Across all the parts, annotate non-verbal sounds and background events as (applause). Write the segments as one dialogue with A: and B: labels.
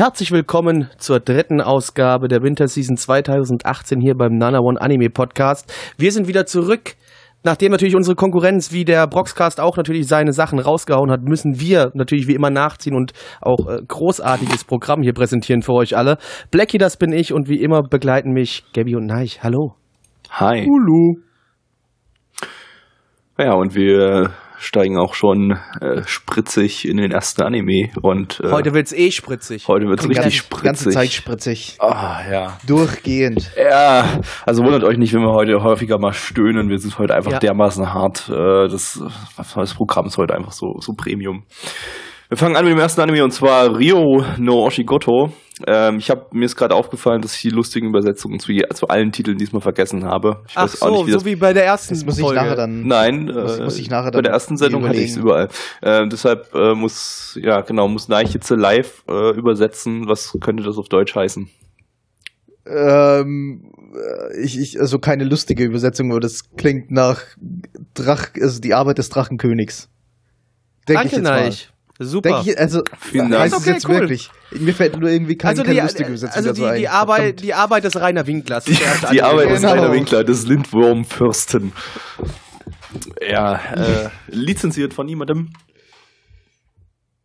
A: Herzlich willkommen zur dritten Ausgabe der Winterseason 2018 hier beim Nana One Anime Podcast. Wir sind wieder zurück. Nachdem natürlich unsere Konkurrenz wie der Broxcast auch natürlich seine Sachen rausgehauen hat, müssen wir natürlich wie immer nachziehen und auch äh, großartiges Programm hier präsentieren für euch alle. Blackie, das bin ich und wie immer begleiten mich Gabby und Neich. Hallo.
B: Hi.
A: Hulu.
B: Ja, und wir steigen auch schon äh, spritzig in den ersten Anime und äh,
A: Heute wird's eh spritzig.
B: heute wird's richtig
C: ganze, ganze
B: spritzig.
C: Zeit spritzig.
B: Ah, ja.
C: Durchgehend.
B: Ja, also wundert euch nicht, wenn wir heute häufiger mal stöhnen. Wir sind heute einfach
A: Ja.
B: dermaßen hart. Äh, das, das Programm ist heute einfach so, so Premium. Wir fangen an mit dem ersten Anime und zwar Rio no Oshigoto. Ähm, ich habe mir ist gerade aufgefallen, dass ich die lustigen Übersetzungen zu, je, zu allen Titeln diesmal vergessen habe. Ich
A: Ach
B: weiß auch
A: so,
B: nicht, wie
A: so
B: das
A: wie bei der ersten
C: Das muss ich
A: Folge.
C: nachher dann.
B: Nein,
C: Muss-
B: äh,
C: muss ich nachher
B: bei
C: dann
B: der ersten Sendung hatte ich es überall. Äh, deshalb äh, muss, ja genau, muss Neich jetzt live äh, übersetzen. Was könnte das auf Deutsch heißen?
C: Ähm, äh, ich, ich, also keine lustige Übersetzung, aber das klingt nach Drach, also die Arbeit des Drachenkönigs. Denk
A: Danke,
C: ich jetzt mal.
A: Super.
C: Ich, also,
B: Vielen
C: heißt
B: Dank.
C: es jetzt
A: Okay, cool.
C: wirklich? Mir fällt nur irgendwie kein,
A: also
C: keine
A: die,
C: lustige Übersetzung
A: also
C: dazu
A: die,
C: ein.
A: die, Arbeit,
C: Verdammt.
A: die Arbeit des Rainer Winklers.
B: Die
A: Anime.
B: Arbeit des
C: Genau.
B: Rainer Winkler, des Lindwurmfürsten. Ja, äh, (laughs) lizenziert von niemandem.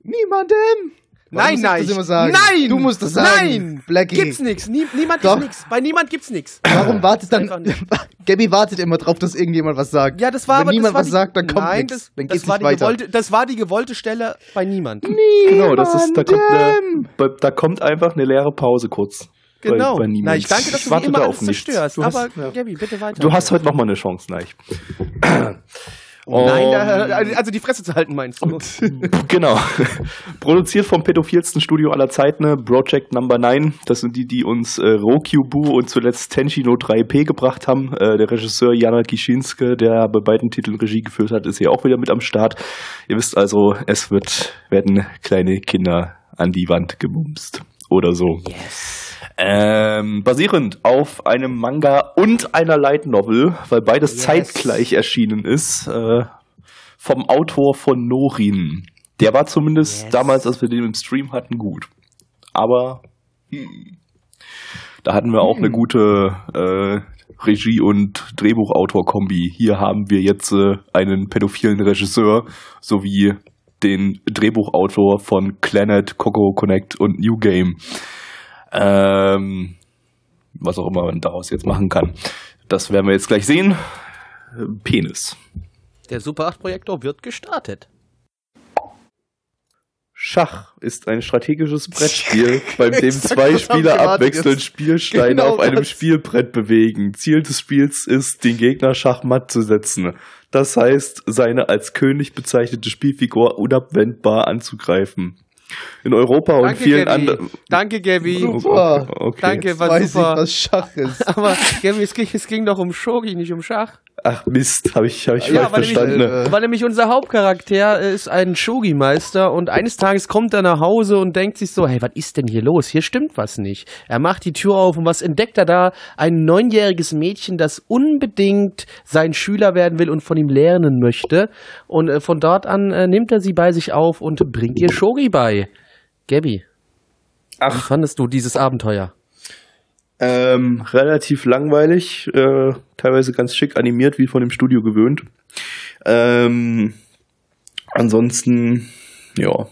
C: Niemandem! Warum
A: Nein,
C: ich
A: nein.
C: das immer sagen?
A: Nein!
C: Du musst das sagen.
A: Nein!
C: Blackie.
A: Gibt's nix. Nie, niemand
C: Doch.
A: gibt's nix. Bei niemand gibt's nix. (coughs)
C: Warum wartet dann. (laughs) Gabby wartet immer drauf, dass irgendjemand was sagt.
A: Ja, das war
C: Wenn
A: aber
C: niemand
A: das war
C: was
A: die,
C: sagt, dann kommt
A: Nein,
C: nichts.
A: das,
C: Dann
A: das
C: geht's
A: war
C: nicht
A: die
C: weiter.
A: gewollte, das war die gewollte Stelle bei niemand.
B: Genau, das ist, da kommt, eine,
C: Niemandem.
B: bei- da kommt einfach eine leere Pause kurz. Bei,
A: Genau.
B: bei niemandem.
A: Na, ich danke, dass du wie immer
B: da
A: alles
B: auf nichts.
A: zerstörst.
B: Du hast,
A: aber
B: ja.
A: Gabi, bitte weiter.
B: du hast heute noch mal eine Chance, (coughs) Neich.
A: Nein,
B: Um,
A: äh, also die Fresse zu halten meinst du? (laughs)
B: Genau. (laughs) Produziert vom pädophilsten Studio aller Zeiten, Project Number 9. Das sind die, die uns äh, Rokyubu und zuletzt Tenshino 3P gebracht haben. Äh, der Regisseur Jana Kishinske, der bei beiden Titeln Regie geführt hat, ist hier auch wieder mit am Start. Ihr wisst also, es wird, werden kleine Kinder an die Wand gemumst. Oder so. Ähm, basierend auf einem Manga und einer Light Novel, weil beides
A: Yes.
B: zeitgleich erschienen ist, äh, vom Autor von Norin. Der war zumindest
A: Yes.
B: damals, als wir den im Stream hatten, gut. Aber hm, da hatten wir auch eine gute äh, Regie- und Drehbuchautor-Kombi. Hier haben wir jetzt äh, einen pädophilen Regisseur sowie den Drehbuchautor von Planet, Coco Connect und New Game. Ähm, was auch immer man daraus jetzt machen kann. Das werden wir jetzt gleich sehen. Penis.
A: Der Super 8 Projektor wird gestartet.
B: Schach ist ein strategisches (laughs) Brettspiel, bei dem zwei Spieler abwechselnd. Spielsteine
C: Genau
B: auf einem
C: das.
B: Spielbrett bewegen. Ziel des Spiels ist, den Gegner schachmatt zu setzen. Das heißt, seine als König bezeichnete Spielfigur unabwendbar anzugreifen. In Europa und
A: Danke,
B: vielen
A: Gabi.
B: anderen.
A: Danke, Gabi.
C: Super.
B: Okay.
A: Danke,
C: Jetzt
A: war
C: weiß
A: super.
C: ich, was Schach ist. (laughs)
A: Aber Gabi, es ging, es ging doch um Shogi, nicht um Schach.
B: Ach Mist, habe ich, hab ich
A: Ja,
B: falsch
A: weil nämlich-
B: verstanden.
C: äh,
A: Weil nämlich unser Hauptcharakter ist ein Shogi-Meister und eines Tages kommt er nach Hause und denkt sich so, hey, was ist denn hier los? Hier stimmt was nicht. Er macht die Tür auf und was entdeckt er da? Ein neunjähriges Mädchen, das unbedingt sein Schüler werden will und von ihm lernen möchte. Und äh, von dort an äh, nimmt er sie bei sich auf und bringt ihr Shogi bei. Gabby, wie
B: Ach,
A: fandest du dieses Abenteuer?
B: Ähm, relativ langweilig, äh, teilweise ganz schick animiert, wie von dem Studio gewöhnt. Ähm, ansonsten, ja,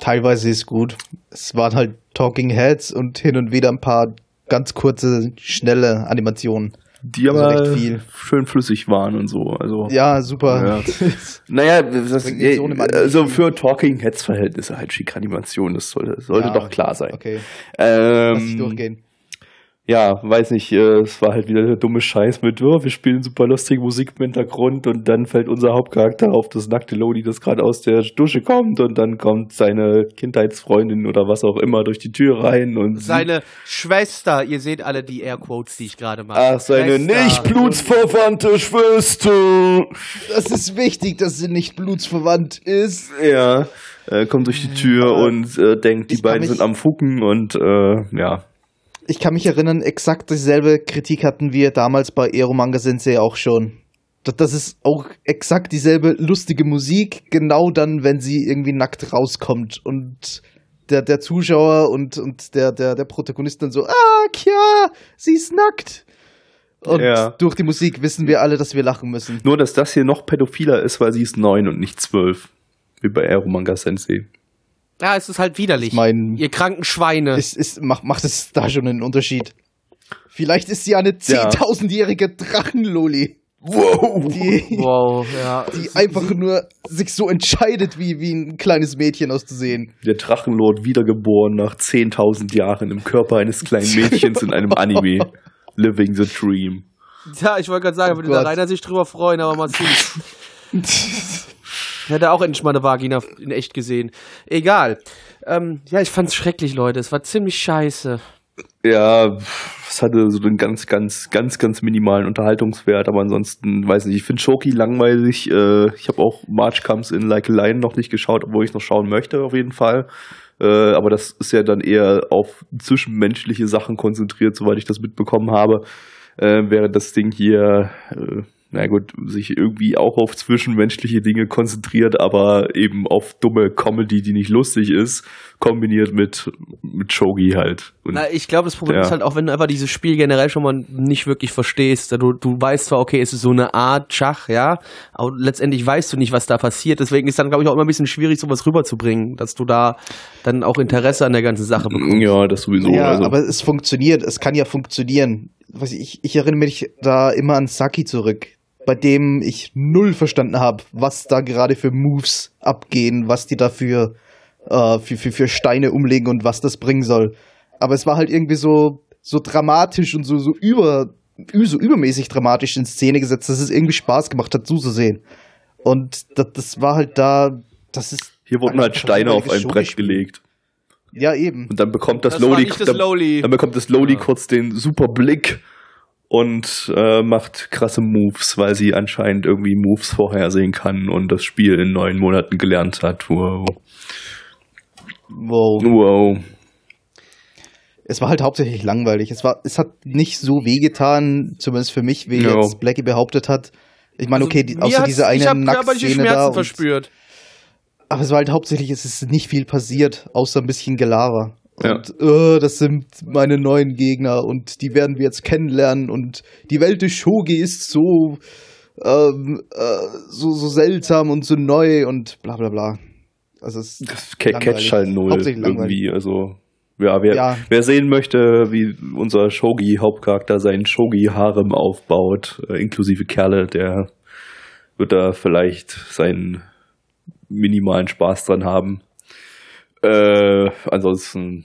C: Teilweise ist gut. Es waren halt Talking Heads und hin und wieder ein paar ganz kurze, schnelle Animationen.
B: Die
C: Also
B: aber
C: recht viel.
B: schön flüssig waren und so. Also,
C: Ja, super.
B: Ja. (laughs) naja, das,
C: nicht so
B: also für Talking Heads Verhältnisse halt schick Animation, das sollte, sollte
C: Ja,
B: doch klar sein.
C: Okay, lass ich
B: Ähm,
C: durchgehen.
B: Ja, weiß nicht, äh, es war halt wieder der dumme Scheiß mit, oh, wir spielen super lustige Musik im Hintergrund und dann fällt unser Hauptcharakter auf das nackte Lodi, das gerade aus der Dusche kommt und dann kommt seine Kindheitsfreundin oder was auch immer durch die Tür rein und
A: Seine Schwester, ihr seht alle die Airquotes, die ich gerade mache.
B: Ach, seine
A: Schwester.
B: nicht blutsverwandte Schwester.
C: Das ist wichtig, dass sie nicht blutsverwandt ist.
B: Ja, äh, kommt durch die Tür und äh, denkt, die
C: Ich
B: beiden sind am Fucken und äh, ja.
C: Ich kann mich erinnern, exakt dieselbe Kritik hatten wir damals bei Eromanga Sensei auch schon. Das, ist auch exakt dieselbe lustige Musik, genau dann, wenn sie irgendwie nackt rauskommt und der, der Zuschauer und, und der, der, der Protagonist dann so, ah, Kya, sie ist nackt. Und
B: Ja.
C: durch die Musik wissen wir alle, dass wir lachen müssen.
B: Nur, dass das hier noch pädophiler ist, weil sie ist neun und nicht zwölf. Wie bei Eromanga Sensei.
A: Ja, es ist halt widerlich.
C: Ich mein-
A: ihr kranken Schweine.
C: Ist, ist, macht, macht es da schon einen Unterschied? Vielleicht ist sie eine
B: Ja.
C: 10.000-jährige Drachenloli.
B: Wow!
C: Die,
A: wow, ja.
C: die einfach nur sich so entscheidet, wie, wie ein kleines Mädchen auszusehen.
B: Der Drachenlord wiedergeboren nach 10.000 Jahren im Körper eines kleinen (laughs) Mädchens in einem Anime. Living the Dream.
A: Ja, ich wollte gerade sagen, würde
C: Oh
A: der
C: Gott.
A: Rainer sich drüber freuen, aber mal sieht. (laughs) Hätte auch endlich mal eine Vagina in echt gesehen. Egal. Ähm, ja, ich fand's schrecklich, Leute. Es war ziemlich scheiße.
B: Ja, es hatte so einen ganz, ganz, ganz, ganz minimalen Unterhaltungswert, aber ansonsten, weiß nicht, ich finde Shoki langweilig. Äh, ich habe auch March Comes in Like a Lion noch nicht geschaut, obwohl ich noch schauen möchte, auf jeden Fall. Äh, aber das ist ja dann eher auf zwischenmenschliche Sachen konzentriert, soweit ich das mitbekommen habe. Äh, während das Ding hier, äh, na gut, sich irgendwie auch auf zwischenmenschliche Dinge konzentriert, aber eben auf dumme Comedy, die nicht lustig ist, kombiniert mit, mit Shogi halt. Und
A: Na, ich glaube, das Problem
B: Ja.
A: ist halt auch, wenn du einfach dieses Spiel generell schon mal nicht wirklich verstehst. Du, du weißt zwar, okay, es ist so eine Art Schach, ja, aber letztendlich weißt du nicht, was da passiert. Deswegen ist dann, glaube ich, auch immer ein bisschen schwierig, sowas rüberzubringen, dass du da dann auch Interesse an der ganzen Sache bekommst.
B: Ja, das sowieso.
C: ja,
B: also.
C: aber es funktioniert. Es kann ja funktionieren. Ich, ich erinnere mich da immer an Saki zurück, bei dem ich null verstanden habe, was da gerade für Moves abgehen, was die da für, äh, für, für, für Steine umlegen und was das bringen soll. Aber es war halt irgendwie so, so dramatisch und so, so über, so übermäßig dramatisch in Szene gesetzt, dass es irgendwie Spaß gemacht hat zuzusehen. Und das, das war halt da, das ist.
B: Hier wurden halt Steine auf ein Brett gelegt.
C: Ja, eben.
B: Und dann bekommt das,
A: Das das
B: dann, dann bekommt das Lowly
A: Ja.
B: kurz den super Blick und äh, macht krasse Moves, weil sie anscheinend irgendwie Moves vorhersehen kann und das Spiel in neun Monaten gelernt hat. Wow.
C: Wow.
B: Wow.
C: Es war halt hauptsächlich langweilig. Es war, es hat nicht so wehgetan, zumindest für mich, wie
B: Ja.
C: jetzt Blackie behauptet hat. Ich meine, okay, die,
A: Also,
C: außer diese
A: ich
C: eine Nacktszene
A: Schmerzen
C: da. Und,
A: verspürt.
C: aber es war halt hauptsächlich, es ist nicht viel passiert, außer ein bisschen Gelaber.
B: Ja.
C: Und äh, das sind meine neuen Gegner und die werden wir jetzt kennenlernen und die Welt des Shogi ist so, ähm, äh, so, so seltsam und so neu und bla bla bla. Also es
B: Das ca-
C: langweilig.
B: catcht halt null irgendwie. Also, ja, wer,
C: Ja.
B: wer sehen möchte, wie unser Shogi-Hauptcharakter seinen Shogi-Harem aufbaut, äh, inklusive Kerle, der wird da vielleicht seinen minimalen Spaß dran haben. Äh, ansonsten,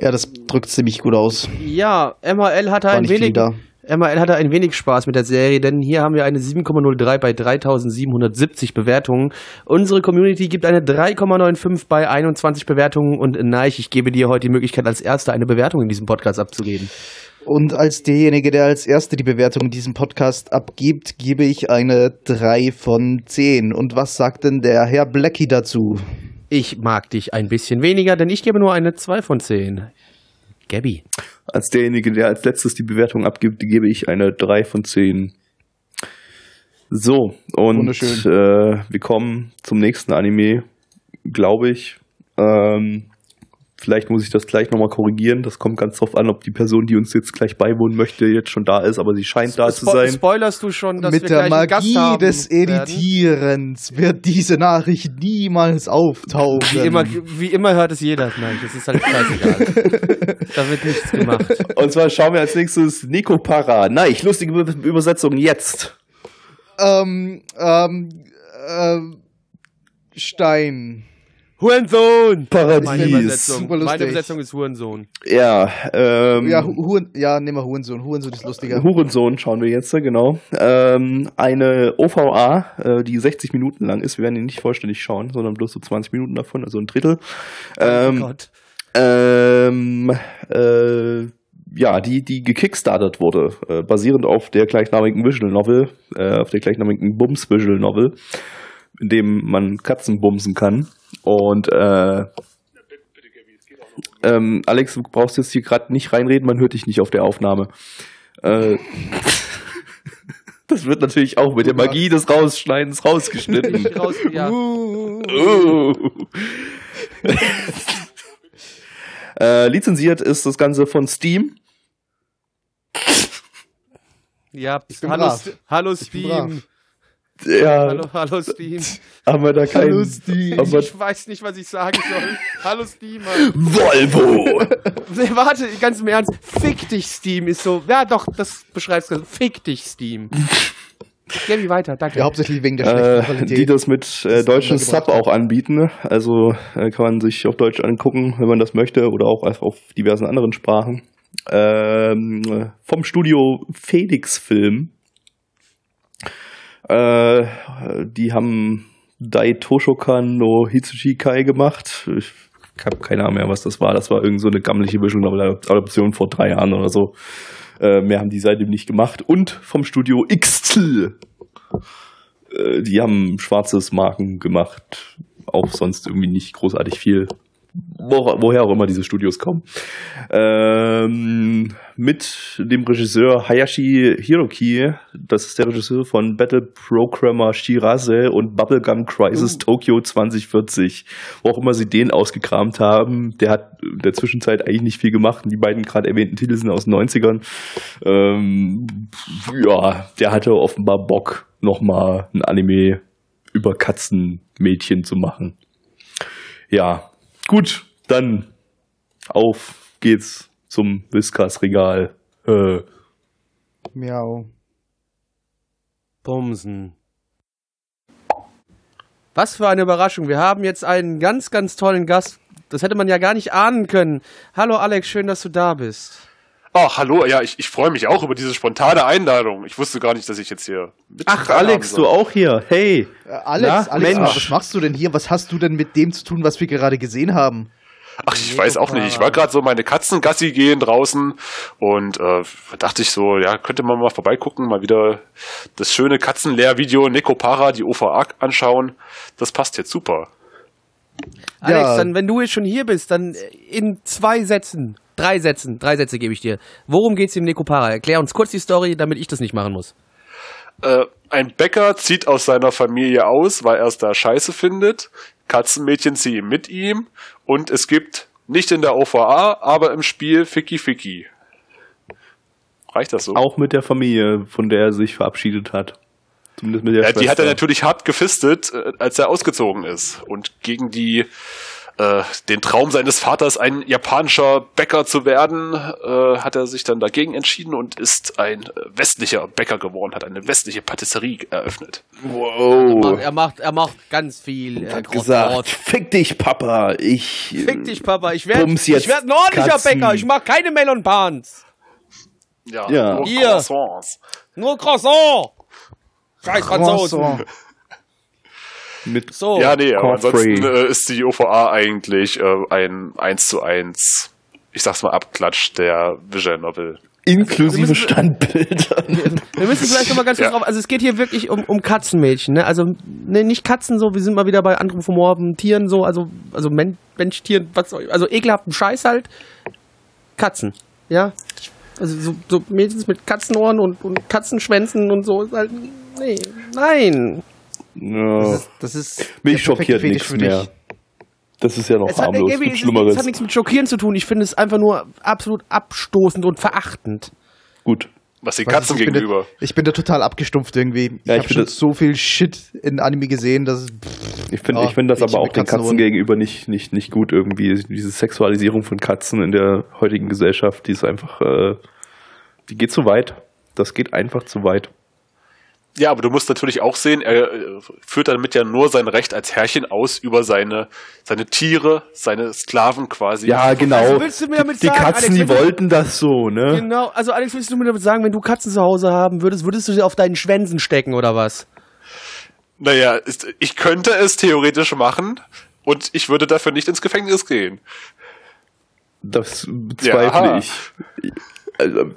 C: Ja, das drückt ziemlich gut aus.
A: Ja, MHL hatte
C: War
A: ein wenig.
C: da.
A: MHL hatte ein wenig Spaß mit der Serie, denn hier haben wir eine 7,03 bei 3770 Bewertungen. Unsere Community gibt eine 3,95 bei 21 Bewertungen und Neich, ich gebe dir heute die Möglichkeit, als Erster eine Bewertung in diesem Podcast abzugeben.
C: Und als derjenige, der als Erste die Bewertung in diesem Podcast abgibt, gebe ich eine 3 von 10. Und was sagt denn der Herr Blackie dazu?
A: Ich mag dich ein bisschen weniger, denn ich gebe nur eine 2 von 10. Gabby.
B: als derjenige, der als letztes die Bewertung abgibt, gebe ich eine 3 von 10. So, und
C: Wunderschön.
B: äh, wir kommen zum nächsten Anime, glaube ich. Ähm, vielleicht muss ich das gleich nochmal korrigieren. Das kommt ganz drauf an, ob die Person, die uns jetzt gleich beiwohnen möchte, jetzt schon da ist, aber sie scheint da zu
A: Spo-
B: sein.
A: Spoilerst du schon, dass
C: Mit
A: wir
C: der
A: gleich einen Gast
C: Magie
A: haben
C: des
A: werden?
C: Editierens wird diese Nachricht niemals auftauchen.
A: Wie immer, wie immer hört es jeder. Nein, das ist halt scheißegal. (laughs) da wird nichts gemacht.
B: Und zwar schauen wir als nächstes Nico Para. Nein, lustige Be Übersetzung jetzt.
C: Ähm, ähm, ähm, Stein.
A: Hurensohn!
B: Paradies.
A: Meine Übersetzung,
C: Super lustig.
A: meine Übersetzung ist Hurensohn.
B: Ja, ähm,
C: Ja, Hu- Huren, ja, nehmen wir Hurensohn. Hurensohn ist lustiger.
B: Hurensohn schauen wir jetzt, genau. Ähm, eine OVA, äh, die 60 Minuten lang ist. Wir werden ihn nicht vollständig schauen, sondern bloß so 20 Minuten davon, also ein Drittel. Ähm,
A: oh Gott.
B: ähm, äh, ja, die, die gekickstartet wurde, äh, basierend auf der gleichnamigen Visual Novel, äh, auf der gleichnamigen Bums Visual Novel, in dem man Katzen bumsen kann. Und äh, ähm, Alex, du brauchst jetzt hier gerade nicht reinreden, man hört dich nicht auf der Aufnahme. Äh, (laughs) das wird natürlich auch mit der Magie des Rausschneidens rausgeschnitten. (laughs)
A: Raus, ja.
B: Oh. (laughs) äh, lizenziert ist das Ganze von Steam.
A: ja,
C: bin
A: hallo,
C: brav.
A: St- hallo
C: Ich bin brav.
A: Steam.
B: Ja,
A: Hallo, hallo Steam.
B: haben wir da keinen.
C: Hallo, Steam.
B: Aber
A: Ich weiß nicht, was ich sagen soll. Hallo Steam.
B: Volvo! (laughs)
A: Nee, warte, ganz im Ernst. Fick dich, Steam ist so. Ja, doch, das beschreibt's ganz. Fick dich, Steam. Geh wie weiter, danke.
C: Ja, hauptsächlich wegen der schlechten
B: äh,
C: Qualität.
B: die das mit äh, deutschen Sub auch anbieten. Also äh, kann man sich auf Deutsch angucken, wenn man das möchte, oder auch einfach auf diversen anderen Sprachen. Ähm, vom Studio Felix Film. Äh, die haben Dai Toshokan no Hitsuchikai gemacht. Ich habe keine Ahnung mehr, was das war. Das war irgend so eine gammelige Visual Novel Adaption vor drei Jahren oder so. Äh, mehr haben die seitdem nicht gemacht. Und vom Studio XTL. Äh, die haben schwarzes Marken gemacht. Auch sonst irgendwie nicht großartig viel. Wo, woher auch immer diese Studios kommen. Ähm, mit dem Regisseur Hayashi Hiroki, das ist der Regisseur von Battle Programmer Shirase und Bubblegum Crisis Tokyo 2040. Wo auch immer sie den ausgekramt haben, der hat in der Zwischenzeit eigentlich nicht viel gemacht. Und die beiden gerade erwähnten Titel sind aus den 90ern. Ähm, ja, der hatte offenbar Bock, nochmal ein Anime über Katzenmädchen zu machen. Ja, gut, dann auf geht's zum Whiskas-Regal. Äh,
C: Miau.
A: Bumsen. Was für eine Überraschung. Wir haben jetzt einen ganz, ganz tollen Gast. Das hätte man ja gar nicht ahnen können. Hallo Alex, schön, dass du da bist.
D: Ach, hallo, ja, ich, ich freue mich auch über diese spontane Einladung. Ich wusste gar nicht, dass ich jetzt hier mit
B: ach, Alex, du auch hier. Hey.
C: Äh, Alex,
B: Na,
C: Alex,
B: Mensch.
C: was machst du denn hier? Was hast du denn mit dem zu tun, was wir gerade gesehen haben?
D: Ach, ich weiß auch nicht. Ich war gerade so meine Katzengassi gehen draußen und äh, dachte ich so, ja, könnte man mal vorbeigucken, mal wieder das schöne Katzenlehrvideo Nekopara, die OVA anschauen. Das passt jetzt super.
A: Alex,
C: Ja.
A: dann, wenn du jetzt schon hier bist, dann in zwei Sätzen, drei Sätzen, drei Sätze gebe ich dir. Worum geht's im Nekopara? Erklär uns kurz die Story, damit ich das nicht machen muss.
D: Äh, ein Bäcker zieht aus seiner Familie aus, weil er es da scheiße findet. Katzenmädchen ziehen mit ihm und es gibt nicht in der OVA, aber im Spiel Ficky Ficky. Reicht das so?
B: Auch mit der Familie, von der er sich verabschiedet hat. Zumindest mit der
D: Ja,
B: Schwester.
D: die hat er natürlich hart gefistet, äh, als er ausgezogen ist. Und gegen die äh, den Traum seines Vaters, ein japanischer Bäcker zu werden, äh, hat er sich dann dagegen entschieden und ist ein äh, westlicher Bäcker geworden, hat eine westliche Patisserie eröffnet.
B: Wow.
A: Er macht, er macht ganz viel äh,
B: hat gesagt, fick dich, Papa. Ich.
A: Fick dich, Papa. Ich werde ich werd ein ordentlicher
B: Katzen.
A: Bäcker. Ich mag keine Melon Pans.
D: Ja,
B: Ja.
D: nur
A: Hier.
D: Croissants.
A: Nur Croissant. Scheiß Franzosen.
C: Croissant.
B: Mit
A: So.
D: Ja, nee, aber ansonsten äh, ist die OVA eigentlich äh, ein 1 zu 1, ich sag's mal, Abklatsch der Visual Novel.
B: inklusive
A: müssen-
B: Standbilder. (laughs)
A: Wir müssen vielleicht nochmal ganz kurz
D: Ja.
A: drauf. Also es geht hier wirklich um, um Katzenmädchen, ne? Also ne, nicht Katzen so, wir sind mal wieder bei anthropomorphen Tieren so, also also Men Mensch, Tieren, was soll- also ekelhaften Scheiß halt. Katzen, ja? Also so, so Mädchen mit Katzenohren und, und Katzenschwänzen und so ist halt nee, nein.
B: Ja,
C: Das ist
B: mich
C: der perfekte
B: schockiert
C: Fetisch
B: nichts mehr. Das ist ja noch
A: Es hat,
B: harmlos. Gibt
A: es,
B: Schlimmeres.
A: es hat nichts mit Schockieren zu tun. Ich finde es einfach nur absolut abstoßend und verachtend.
B: Gut.
D: Was den
C: Weiß
D: Katzen
C: ich, ich bin da-
D: gegenüber.
C: Ich bin da total abgestumpft irgendwie. Ich
B: Ja, ich
C: habe schon
B: das-
C: so viel Shit in Anime gesehen, dass es-
B: Ich finde
C: Ja,
B: ich finde das aber auch den Katzen
C: Katzenohren.
B: gegenüber nicht, nicht, nicht gut irgendwie. Diese Sexualisierung von Katzen in der heutigen Gesellschaft, die ist einfach, äh, die geht zu weit. Das geht einfach zu weit.
D: Ja, aber du musst natürlich auch sehen, er äh, führt damit ja nur sein Recht als Herrchen aus über seine, seine Tiere, seine Sklaven quasi.
B: Ja, genau.
A: Also willst du mir damit
B: die, die
A: sagen,
B: Katzen,
A: Alex,
B: die wollten das so, ne?
A: Genau, also Alex, willst du mir damit sagen, wenn du Katzen zu Hause haben würdest, würdest du sie auf deinen Schwänzen stecken oder was?
D: Naja, ist, ich könnte es theoretisch machen und ich würde dafür nicht ins Gefängnis gehen.
B: Das
D: Ja,
B: bezweifle
D: aha.
B: ich. Also,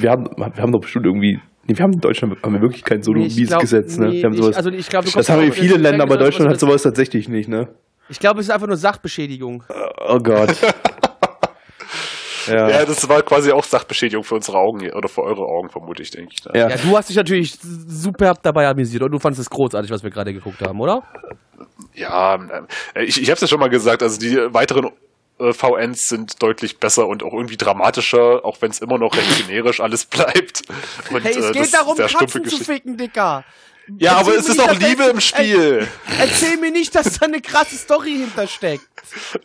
B: wir haben, wir haben doch bestimmt irgendwie. Nee, wir haben in Deutschland haben wir wirklich kein so
A: Nee,
B: ne?
A: nee,
B: wir haben
A: ich-
B: sowas,
A: also ich glaub, du
B: das haben wir in
A: ins
B: viele Länder, aber
A: oder
B: Deutschland hat
A: sowas.
B: sowas tatsächlich nicht, ne?
A: Ich glaube, es ist einfach nur Sachbeschädigung.
B: Oh Gott. (laughs) ja.
D: Ja, das war quasi auch Sachbeschädigung für unsere Augen oder für eure Augen, vermute ich, denke ich. ne?
B: ja.
A: Ja, du hast dich natürlich superb dabei amüsiert und du fandest es großartig, was wir gerade geguckt haben, oder?
D: Ja, äh, ich, ich habe es ja schon mal gesagt, also die weiteren äh, VNs sind deutlich besser und auch irgendwie dramatischer, auch wenn es immer noch recht generisch alles (laughs) bleibt. Und,
A: Hey, es
D: äh,
A: geht
D: das
A: darum, Katzen zu ficken, Dicker.
D: Ja, aber
A: Erzähl
D: es
A: mir
D: ist auch Liebe im Spiel.
A: Erzähl mir nicht, dass da eine krasse Story hintersteckt.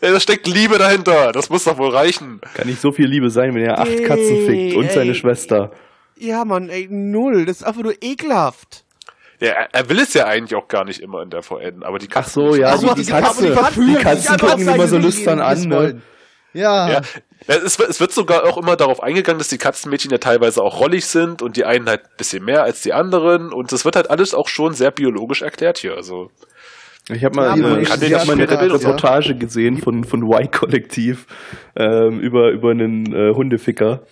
D: Ja, Da steckt Liebe dahinter. Das muss doch wohl reichen.
B: Kann nicht so viel Liebe sein, wenn er acht
A: Ey,
B: Katzen fickt und
A: ey.
B: seine Schwester.
A: Ja, Mann, ey, null. Das ist einfach nur ekelhaft.
D: Ja, er, will es ja eigentlich auch gar nicht immer in der VN, aber die
B: Ach
D: Katzen.
B: so, ja,
A: Ach so,
B: die, die
A: die Katzen
B: Katze, die
A: sich
B: Katzen
A: einfach
B: gucken
A: auf
B: immer so lüstern an,
C: es
B: ne?
C: Ja,
D: Ja, Ja, es, wird- es wird sogar auch immer darauf eingegangen, dass die Katzenmädchen ja teilweise auch rollig sind und die einen halt ein bisschen mehr als die anderen und das wird halt alles auch schon sehr biologisch erklärt hier. Also
B: Ich habe mal,
A: Ja,
B: ich hab mal eine Reportage gesehen von, von Y-Kollektiv ähm, über, über einen äh, Hundeficker.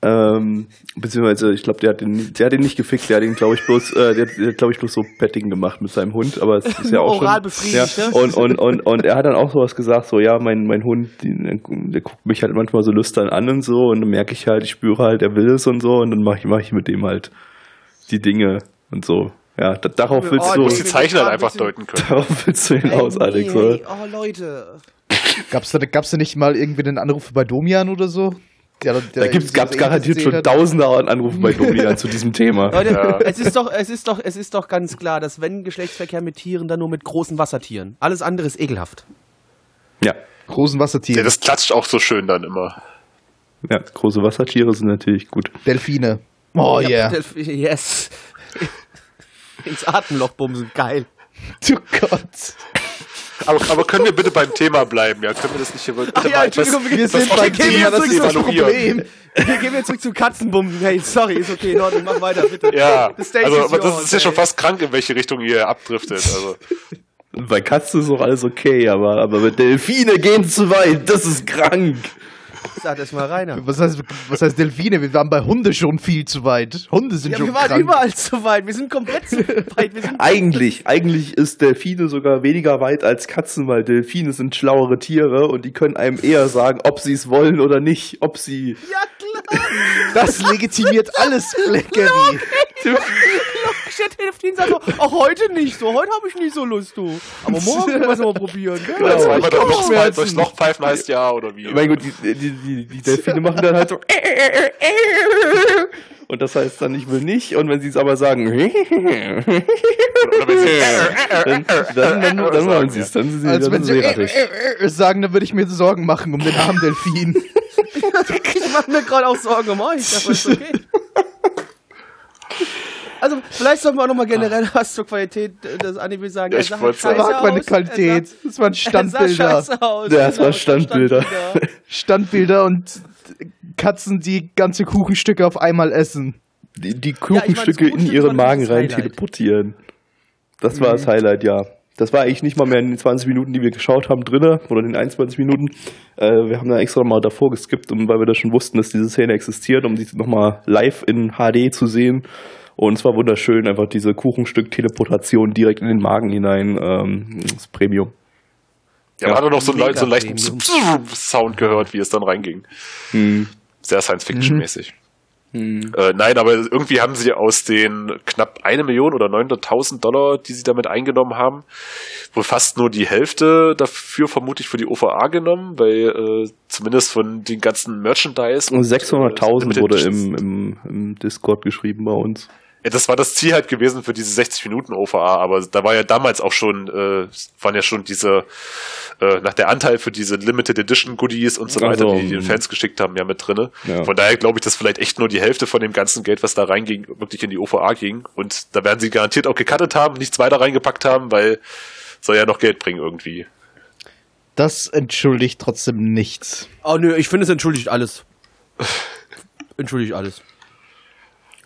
B: Ähm, beziehungsweise, ich glaube, der hat den, der hat den nicht gefickt, der hat ihn, glaube ich, bloß, äh, der, hat, der glaube ich, bloß so Petting gemacht mit seinem Hund, aber es ist ja auch
A: Oral
B: schon,
A: befriedigt,
B: ja,
A: ne?
B: und, und, und, und er hat dann auch sowas gesagt, so, ja, mein, mein Hund, die, der guckt mich halt manchmal so lüstern an und so, und dann merke ich halt, ich spüre halt, er will es und so, und dann mache ich, mach ich mit dem halt die Dinge und so. Ja, da, darauf willst
A: Oh,
B: du,
D: muss die
A: nee,
D: Zeichen halt einfach deuten können.
B: darauf willst du hinaus,
A: Ey,
B: Alex,
A: nee,
B: oder?
A: Oh, Leute.
C: gab's da, gab's da nicht mal irgendwie den Anruf bei Domian oder so? Der, der
B: Da gibt's, gab's garantiert schon tausende Anrufe bei Domian zu diesem Thema.
A: Leute,
D: Ja.
A: es ist doch, es ist doch, es ist doch ganz klar, dass wenn Geschlechtsverkehr mit Tieren, dann nur mit großen Wassertieren. Alles andere ist ekelhaft.
B: Ja,
C: Großen Wassertiere.
D: Ja, das klatscht auch so schön dann immer.
B: ja, große Wassertiere sind natürlich gut.
C: Delfine. Oh yeah.
A: Delf- Yes. (laughs) Ins Atemloch bumsen, geil.
C: Du Gott.
D: Aber, aber können wir bitte beim Thema bleiben? Ja, können wir das nicht hier wirklich
A: Ach ja, Entschuldigung, wir,
C: Wir sind
A: das
C: beim
A: gehen
C: Thema,
A: wir
C: das das
A: zum-
C: Problem.
A: Wir gehen jetzt zurück zu Katzenbumsen. Hey, sorry, ist okay, in Ordnung, mach weiter, bitte.
D: Ja, also das
A: yours,
D: ist ja schon fast krank, in welche Richtung ihr abdriftet. Also,
B: Bei Katzen ist auch alles okay, aber, aber mit Delfine gehen zu weit, das ist krank.
A: Sag das mal reiner.
C: Was heißt, was heißt Delfine? Wir waren bei Hunde schon viel zu weit. Hunde sind
A: Ja,
C: schon
A: wir waren
C: krank.
A: überall zu weit. Wir sind komplett zu weit. (laughs)
B: Eigentlich, eigentlich ist Delfine sogar weniger weit als Katzen, weil Delfine sind schlauere Tiere und die können einem eher sagen, ob sie es wollen oder nicht, ob sie.
A: ja klar. (laughs)
C: Das legitimiert alles, Blackery. (laughs)
A: Shit, hilft ihnen sagt so, auch heute nicht so. Heute habe ich nicht so Lust, du. Aber morgen können wir es mal probieren. Gell?
B: Genau. ich
D: durch
B: glaub,
D: Loch, durchs Loch pfeifen heißt ja, oder wie?
B: Mein Gott, die, die, die, die Delfine machen dann halt so. Und das heißt dann, ich will nicht. Und wenn sie es aber sagen, (laughs)
D: Oder wenn sie, (laughs)
B: dann, dann, dann, dann machen sie es. Dann sind sie,
C: Also
B: dann
C: wenn sie äh, äh, äh, sagen, dann würde ich mir Sorgen machen um den armen Delfin. (laughs)
A: Ich mache mir gerade auch Sorgen um euch. Aber ist okay. Also, vielleicht sollten wir auch nochmal generell (laughs) was zur Qualität des Anime sagen.
D: Ja,
A: Er
D: ich
A: sah aus.
C: Qualität. Das waren
A: Er (laughs) sah, er sah
C: Standbilder.
A: scheiße aus.
B: Ja, es war
A: Genau, (laughs)
B: Standbilder.
C: Standbilder und Katzen, die ganze Kuchenstücke auf einmal essen.
B: Die, die
A: Ja, ich
B: Kuchenstücke
A: das
B: in
A: Kuchenstück
B: ihre
A: war
B: Magen
A: das
B: rein
A: Highlight.
B: teleportieren. Das war das Highlight, ja. Das war eigentlich nicht mal mehr in den 20 Minuten, die wir geschaut haben, drinne, oder in den 21 Minuten. Äh, wir haben da extra mal davor geskippt, um, weil wir da schon wussten, dass diese Szene existiert, um die nochmal live in HD zu sehen. Und es war wunderschön, einfach diese Kuchenstück-Teleportation direkt in den Magen hinein. Ähm, das Premium.
D: ja, man hat doch noch so, einen le- so einen leichten Sound gehört, wie es dann reinging.
B: Hm.
D: Sehr Science-Fiction-mäßig. Äh, nein, aber irgendwie haben sie aus den knapp eine Million oder 900.000 Dollar, die sie damit eingenommen haben, wohl fast nur die Hälfte dafür vermutlich für die OVA genommen, weil äh, zumindest von den ganzen Merchandise
B: Und
D: und, äh,
B: 600.000
D: Limited
B: wurde im, im, im Discord geschrieben bei uns.
D: Ja, das war das Ziel halt gewesen für diese 60 Minuten OVA, aber da war ja damals auch schon, äh, waren ja schon diese, äh, nach der Anteil für diese Limited Edition Goodies und so
B: Ach
D: weiter, die die den
B: hm.
D: Fans geschickt haben, ja mit drinne.
B: Ja.
D: Von daher glaube ich, dass vielleicht echt nur die Hälfte von dem ganzen Geld, was da reinging, wirklich in die OVA ging. Und da werden sie garantiert auch gecuttet haben, nichts weiter reingepackt haben, weil soll ja noch Geld bringen irgendwie.
C: Das entschuldigt trotzdem nichts.
A: Oh nö, ich finde es entschuldigt alles. (laughs) entschuldigt alles.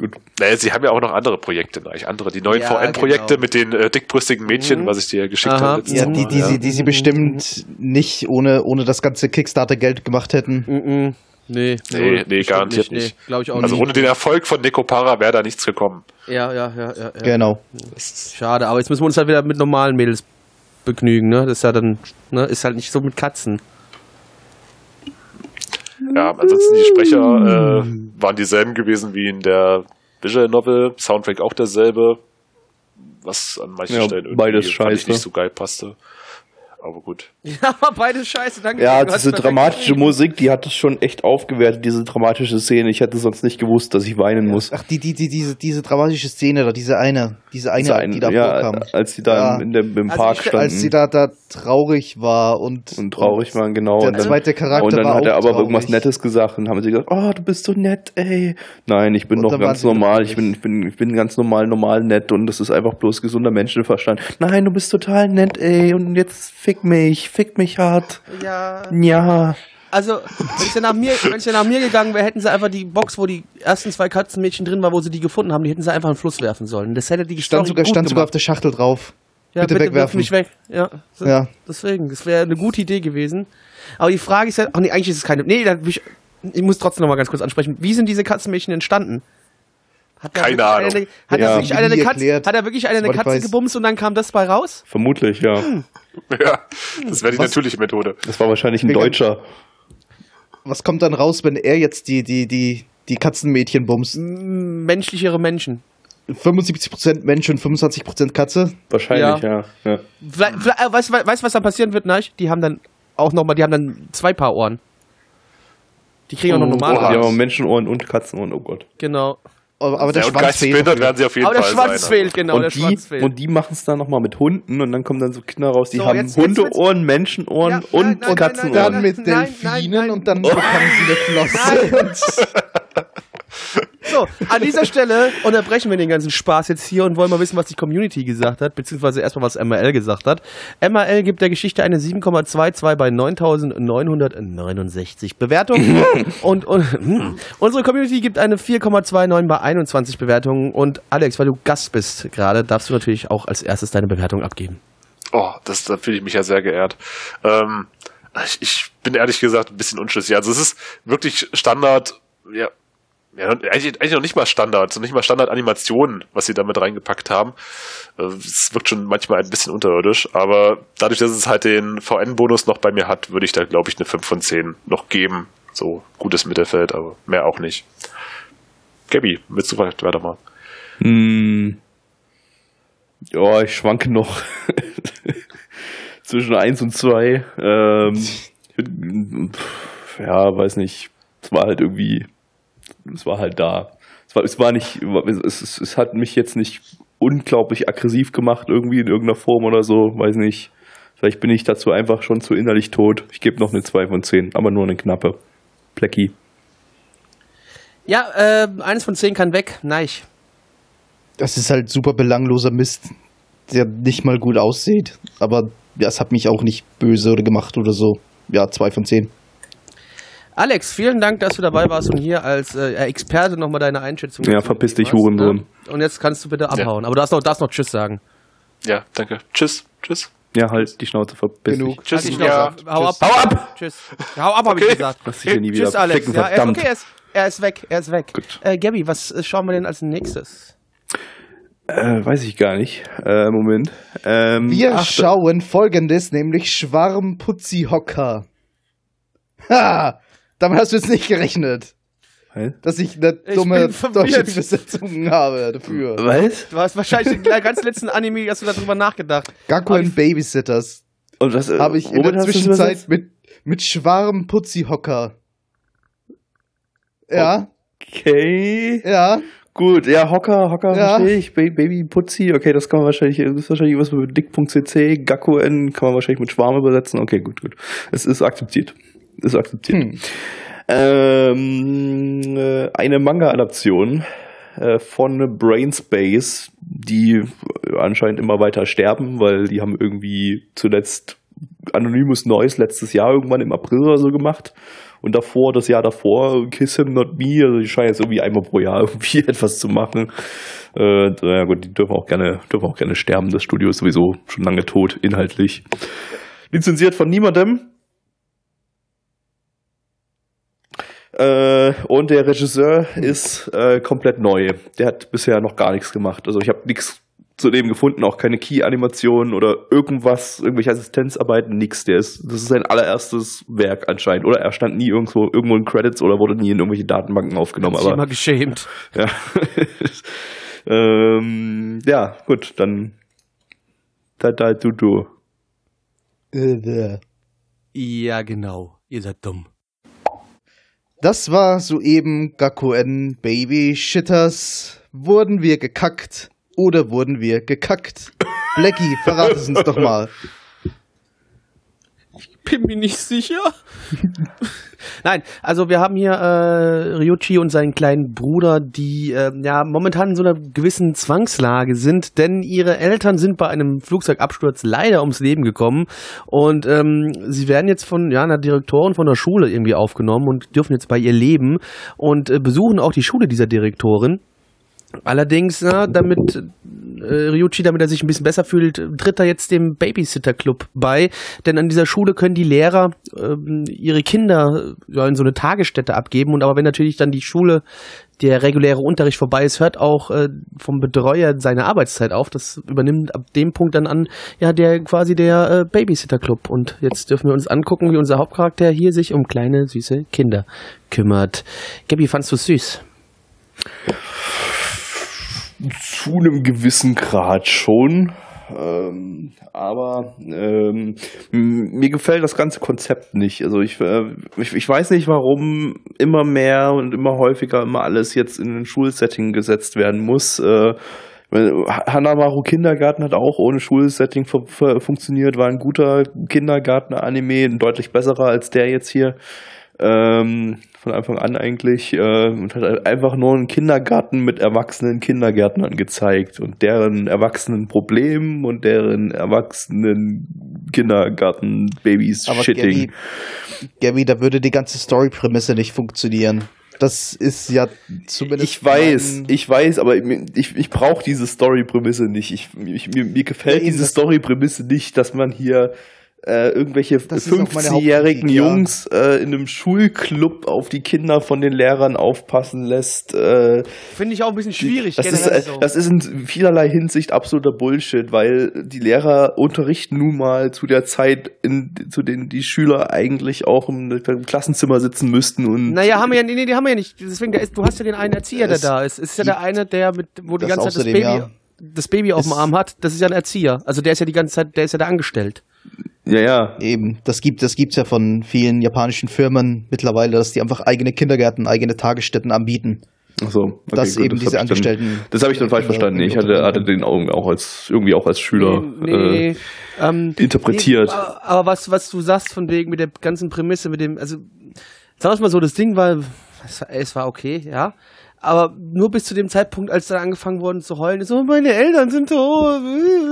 B: Gut.
D: Naja, sie haben ja auch noch andere Projekte, eigentlich andere, die neuen
A: Ja,
D: VN-Projekte
A: genau.
D: mit den äh, dickbrüstigen Mädchen,
A: Mhm.
D: was ich dir geschickt
A: Aha.
D: habe.
C: Ja, die, die,
D: ja.
C: sie, die sie bestimmt nicht ohne, ohne das ganze Kickstarter-Geld gemacht hätten.
A: Mhm. Nee,
D: Nee, nee, garantiert
A: Nee,
D: nicht.
A: glaube ich auch
D: Also
A: nicht.
D: ohne den Erfolg von Necopara wäre da nichts gekommen.
A: Ja, ja, ja, ja, ja.
C: Genau.
A: Schade, aber jetzt müssen wir uns halt wieder mit normalen Mädels begnügen, ne? Das ist ja dann, ne, ist halt nicht so mit Katzen.
D: Ja, ansonsten die Sprecher äh, waren dieselben gewesen wie in der Visual Novel, Soundtrack auch derselbe, was an manchen
B: Ja,
D: Stellen irgendwie
B: beides scheiße.
D: nicht so geil passte. Aber gut. (laughs)
A: Ja, aber beides scheiße, danke.
B: Ja, diese dramatische. Musik, die hat es schon echt aufgewertet, diese dramatische Szene. Ich hätte sonst nicht gewusst, dass ich weinen muss.
C: Ach, die, die, die, diese, diese dramatische Szene da, diese eine, diese eine,
B: Diese eine-
C: die da
B: ja,
C: vorkam.
B: als sie da
C: Ja.
B: in dem, im
A: Also
B: Park
A: ich-
B: standen
C: Als sie da, da traurig war und,
B: und traurig waren, genau.
C: der
B: und dann,
C: zweite Charakter
B: und dann
C: war
B: hat er aber irgendwas
C: traurig.
B: Nettes gesagt und haben sie gesagt, oh, du bist so nett, ey. Nein, ich bin
C: Und
B: doch ganz normal. Ich bin, ich bin, ich bin ganz normal, normal nett und das ist einfach bloß gesunder Menschenverstand. Nein, du bist total nett, ey. Und jetzt fick mich, fick mich hart.
A: Ja.
B: Ja.
A: Also, wenn es ja nach mir, wenn es ja nach mir gegangen wäre, hätten sie einfach die Box, wo die ersten zwei Katzenmädchen drin waren, wo sie die gefunden haben, die hätten sie einfach in den Fluss werfen sollen. Das hätte die
C: stand
A: Story
C: sogar,
A: gut
C: stand sogar auf der Schachtel drauf.
A: ja,
C: bitte
A: bitte, wirf
C: wegwerfen.
A: mich weg. Ja. So,
C: Ja.
A: Deswegen, das wäre eine gute Idee gewesen. Aber die Frage ist ja, ach nee, eigentlich ist es keine. Nee, da, ich, ich muss trotzdem noch mal ganz kurz ansprechen. Wie sind diese Katzenmädchen entstanden? Hat
D: Keine Ahnung.
A: Eine, hat,
B: Ja,
A: da wirklich eine Katze, hat er wirklich eine
C: ich
A: Katze gebumst und dann kam das bei raus?
B: Vermutlich, ja. (laughs)
D: Ja, das wäre die
C: Was?
D: natürliche Methode.
B: Das war wahrscheinlich ein
C: Mega-
B: Deutscher.
C: Was kommt dann raus, wenn er jetzt die, die, die, die Katzenmädchen bumst?
A: Menschlichere Menschen.
C: 75% Mensch und 25% Katze?
B: Wahrscheinlich, ja. ja.
A: Äh, weißt du, weißt, was dann passieren wird, Neich? Die haben dann auch nochmal, die haben dann zwei Paar Ohren. Die kriegen auch noch normale
D: oha.
B: Die
A: Ohren.
B: haben Menschenohren und Katzenohren, oh Gott.
A: Genau.
C: Aber, aber der
D: und
C: Schwanz fehlt.
D: werden sie auf jeden
A: Aber der
D: Fall
A: Schwanz
D: sein.
A: fehlt, genau, der
B: und, die,
A: Schwanz fehlt.
B: und die machen es dann nochmal mit Hunden und dann kommen dann so Kinder raus, die
A: So,
B: haben
A: jetzt- jetzt-
B: Hundeohren, Menschenohren
A: Ja,
B: und
A: nein, nein,
B: Katzenohren.
A: nein,
C: Dann mit
A: Nein, nein,
C: Delfinen
A: nein.
C: und dann bekommen sie eine Flosse. (laughs) (laughs)
A: So, an dieser Stelle unterbrechen wir den ganzen Spaß jetzt hier und wollen mal wissen, was die Community gesagt hat, beziehungsweise erstmal, was MRL gesagt hat. MRL gibt der Geschichte eine 7,22 bei 9.969 Bewertungen (laughs) und, und hm, unsere Community gibt eine 4,29 bei 21 Bewertungen und Alex, weil du Gast bist gerade, darfst du natürlich auch als erstes deine Bewertung abgeben.
D: Oh, das, da fühle ich mich ja sehr geehrt. Ähm, ich, ich bin ehrlich gesagt ein bisschen unschlüssig. Also es ist wirklich Standard, ja, ja eigentlich, eigentlich noch nicht mal Standard, so nicht mal Standard-Animationen, was sie damit reingepackt haben. Äh, Es wirkt schon manchmal ein bisschen unterirdisch, aber dadurch, dass es halt den VN-Bonus noch bei mir hat, würde ich da, glaube ich, eine 5 von 10 noch geben. So gutes Mittelfeld, aber mehr auch nicht. Gabby, willst du vielleicht weitermachen?
B: Hm. Ja, ich schwanke noch (laughs) zwischen 1 und 2. Ähm, ja, weiß nicht. Es war halt irgendwie, es war halt da. Es war, es war nicht, es, es, es hat mich jetzt nicht unglaublich aggressiv gemacht, irgendwie in irgendeiner Form oder so, weiß nicht. Vielleicht bin ich dazu einfach schon zu innerlich tot. Ich gebe noch eine 2 von 10, aber nur eine knappe. Plecki.
A: Ja, äh, eines von zehn kann weg. Nein.
C: Das ist halt super belangloser Mist, der nicht mal gut aussieht. Aber ja, es hat mich auch nicht böse oder gemacht oder so. Ja, zwei von zehn.
A: Alex, vielen Dank, dass du dabei warst und hier als äh, Experte nochmal deine Einschätzung
B: Ja, verpiss dich, Hurensohn.
A: ne? Und jetzt kannst du bitte abhauen. Aber du darfst noch, darfst noch Tschüss sagen.
D: Ja, danke. Tschüss. Tschüss.
B: Ja, halt die Schnauze verpiss
C: Genug.
B: dich.
D: Tschüss.
A: Halt die
D: Ja.
A: Schnauze. Hau ab.
B: Hau ab!
A: Tschüss. Hau ab, hab ich gesagt.
B: Lass dich hier nie wieder
A: Tschüss, Alex.
B: ficken,
A: Ja, er okay, er ist, er ist weg. Er ist weg.
B: Gut.
A: Äh, Gabby, was schauen wir denn als nächstes?
B: Äh, weiß ich gar nicht. Äh, Moment. Ähm,
C: Wir
B: ach,
C: schauen folgendes, nämlich Schwarmputzi-Hocker. Ha! Damit hast du jetzt nicht gerechnet,
B: Was?
C: dass ich eine dumme (laughs) deutsche Übersetzung habe dafür.
B: Was?
A: Du hast wahrscheinlich den ganz letzten Anime, hast du darüber nachgedacht.
C: And Babysitters
B: Und was, äh,
C: habe ich in der Zwischenzeit mit, mit Schwarmputzi-Hocker. Ja,
B: Okay.
C: ja.
B: Gut, ja, Hocker, Hocker
C: Ja.
B: verstehe ich. Ba- Baby Putzi, okay, das kann man wahrscheinlich, das ist wahrscheinlich was mit dick.cc, Gakko-N kann man wahrscheinlich mit Schwarm übersetzen. Okay, gut, gut. Es ist akzeptiert. Ist akzeptiert.
C: Hm.
B: Ähm, äh, eine Manga-Adaption äh, von Brainspace, die anscheinend immer weiter sterben, weil die haben irgendwie zuletzt Anonymous Noise letztes Jahr irgendwann im April oder so gemacht. Und davor, das Jahr davor, Kiss Him Not Me, also die scheinen jetzt irgendwie einmal pro Jahr (laughs) irgendwie etwas zu machen. Äh, ja gut, die dürfen auch gerne, dürfen auch gerne sterben. Das Studio ist sowieso schon lange tot, inhaltlich. Lizenziert von niemandem. Äh, und der Regisseur ist äh, komplett neu. Der hat bisher noch gar nichts gemacht. Also ich habe nichts zu dem gefunden, auch keine Key-Animationen oder irgendwas, irgendwelche Assistenzarbeiten, nix. Der ist, das ist sein allererstes Werk anscheinend. Oder er stand nie irgendwo, irgendwo in Credits oder wurde nie in irgendwelche Datenbanken aufgenommen.
A: Hat sich
B: Aber
A: immer geschämt. (laughs)
B: ja. ähm, ja, gut, dann da da du du.
C: Äh,
A: Ja, genau. Ihr seid dumm.
C: Das war soeben Gakuen Baby Shitters. Wurden wir gekackt oder wurden wir gekackt? Blackie, verrat es uns doch mal. (laughs)
A: Bin mir nicht sicher. (laughs) Nein, also wir haben hier äh, Ryuchi und seinen kleinen Bruder, die äh, ja momentan in so einer gewissen Zwangslage sind, denn ihre Eltern sind bei einem Flugzeugabsturz leider ums Leben gekommen und ähm, sie werden jetzt von ja, einer Direktorin von der Schule irgendwie aufgenommen und dürfen jetzt bei ihr leben und äh, besuchen auch die Schule dieser Direktorin. Allerdings, na, damit äh, Ryuchi, damit er sich ein bisschen besser fühlt, tritt er jetzt dem Babysitter Club bei. Denn an dieser Schule können die Lehrer ähm, ihre Kinder äh, ja, in so eine Tagesstätte abgeben. Und aber wenn natürlich dann die Schule, der reguläre Unterricht vorbei ist, hört auch äh, vom Betreuer seine Arbeitszeit auf. Das übernimmt ab dem Punkt dann an, ja, der quasi der äh, Babysitter Club. Und jetzt dürfen wir uns angucken, wie unser Hauptcharakter hier sich um kleine, süße Kinder kümmert. Gabi, fandst du süß?
B: Zu einem gewissen Grad schon. Ähm, aber ähm, mir gefällt das ganze Konzept nicht. Also ich, äh, ich, ich weiß nicht, warum immer mehr und immer häufiger immer alles jetzt in ein Schulsetting gesetzt werden muss. Äh, Hanamaru Kindergarten hat auch ohne Schulsetting fu- fu- funktioniert, war ein guter Kindergarten-Anime, ein deutlich besserer als der jetzt hier. Ähm, von Anfang an eigentlich äh, und hat halt einfach nur einen Kindergarten mit erwachsenen Kindergärtnern gezeigt und deren erwachsenen Problemen und deren erwachsenen Kindergarten-Babys Shitting.
C: Gabby, Gabby, da würde die ganze Story-Prämisse nicht funktionieren. Das ist ja zumindest.
B: Ich weiß, ich weiß, aber ich, ich brauche diese Story-Prämisse nicht. Ich, ich, mir, mir gefällt
C: Ja,
B: diese Story-Prämisse nicht, dass man hier äh, irgendwelche
C: Das ist auch meine
B: 15-jährigen
C: Hauptkritik, ja.
B: Jungs äh, in einem Schulclub auf die Kinder von den Lehrern aufpassen lässt. Äh,
A: Finde ich auch ein bisschen schwierig.
B: das, ist, äh,
A: so.
B: das ist in vielerlei Hinsicht absoluter Bullshit, weil die Lehrer unterrichten nun mal zu der Zeit, in, zu denen die Schüler eigentlich auch im, im Klassenzimmer sitzen müssten und
A: Naja, haben wir ja, nee, nee, die haben wir ja nicht. Deswegen, ist, du hast ja den einen Erzieher, der da ist. Es ist ja der eine, der mit, wo die ganze Zeit das Baby,
C: ja.
A: das Baby auf dem Arm hat. Das ist ja ein Erzieher. Also der ist ja die ganze Zeit, der ist ja da angestellt.
B: Ja, ja,
C: Eben, das gibt das gibt's ja von vielen japanischen Firmen mittlerweile, dass die einfach eigene Kindergärten, eigene Tagesstätten anbieten.
B: Ach so, okay,
C: Dass
B: gut,
C: eben
B: das
C: diese
B: hab ich dann-
C: Angestellten-
B: Das habe ich dann falsch verstanden. Ich hatte, hatte den Augen auch als irgendwie auch als Schüler
A: nee,
B: äh,
A: ähm,
B: interpretiert.
A: Nee, aber was, was du sagst von wegen mit der ganzen Prämisse, mit dem, also, sag mal so, das Ding war, es, es war okay, ja. Aber nur bis zu dem Zeitpunkt, als dann angefangen worden zu heulen, so, meine Eltern sind so,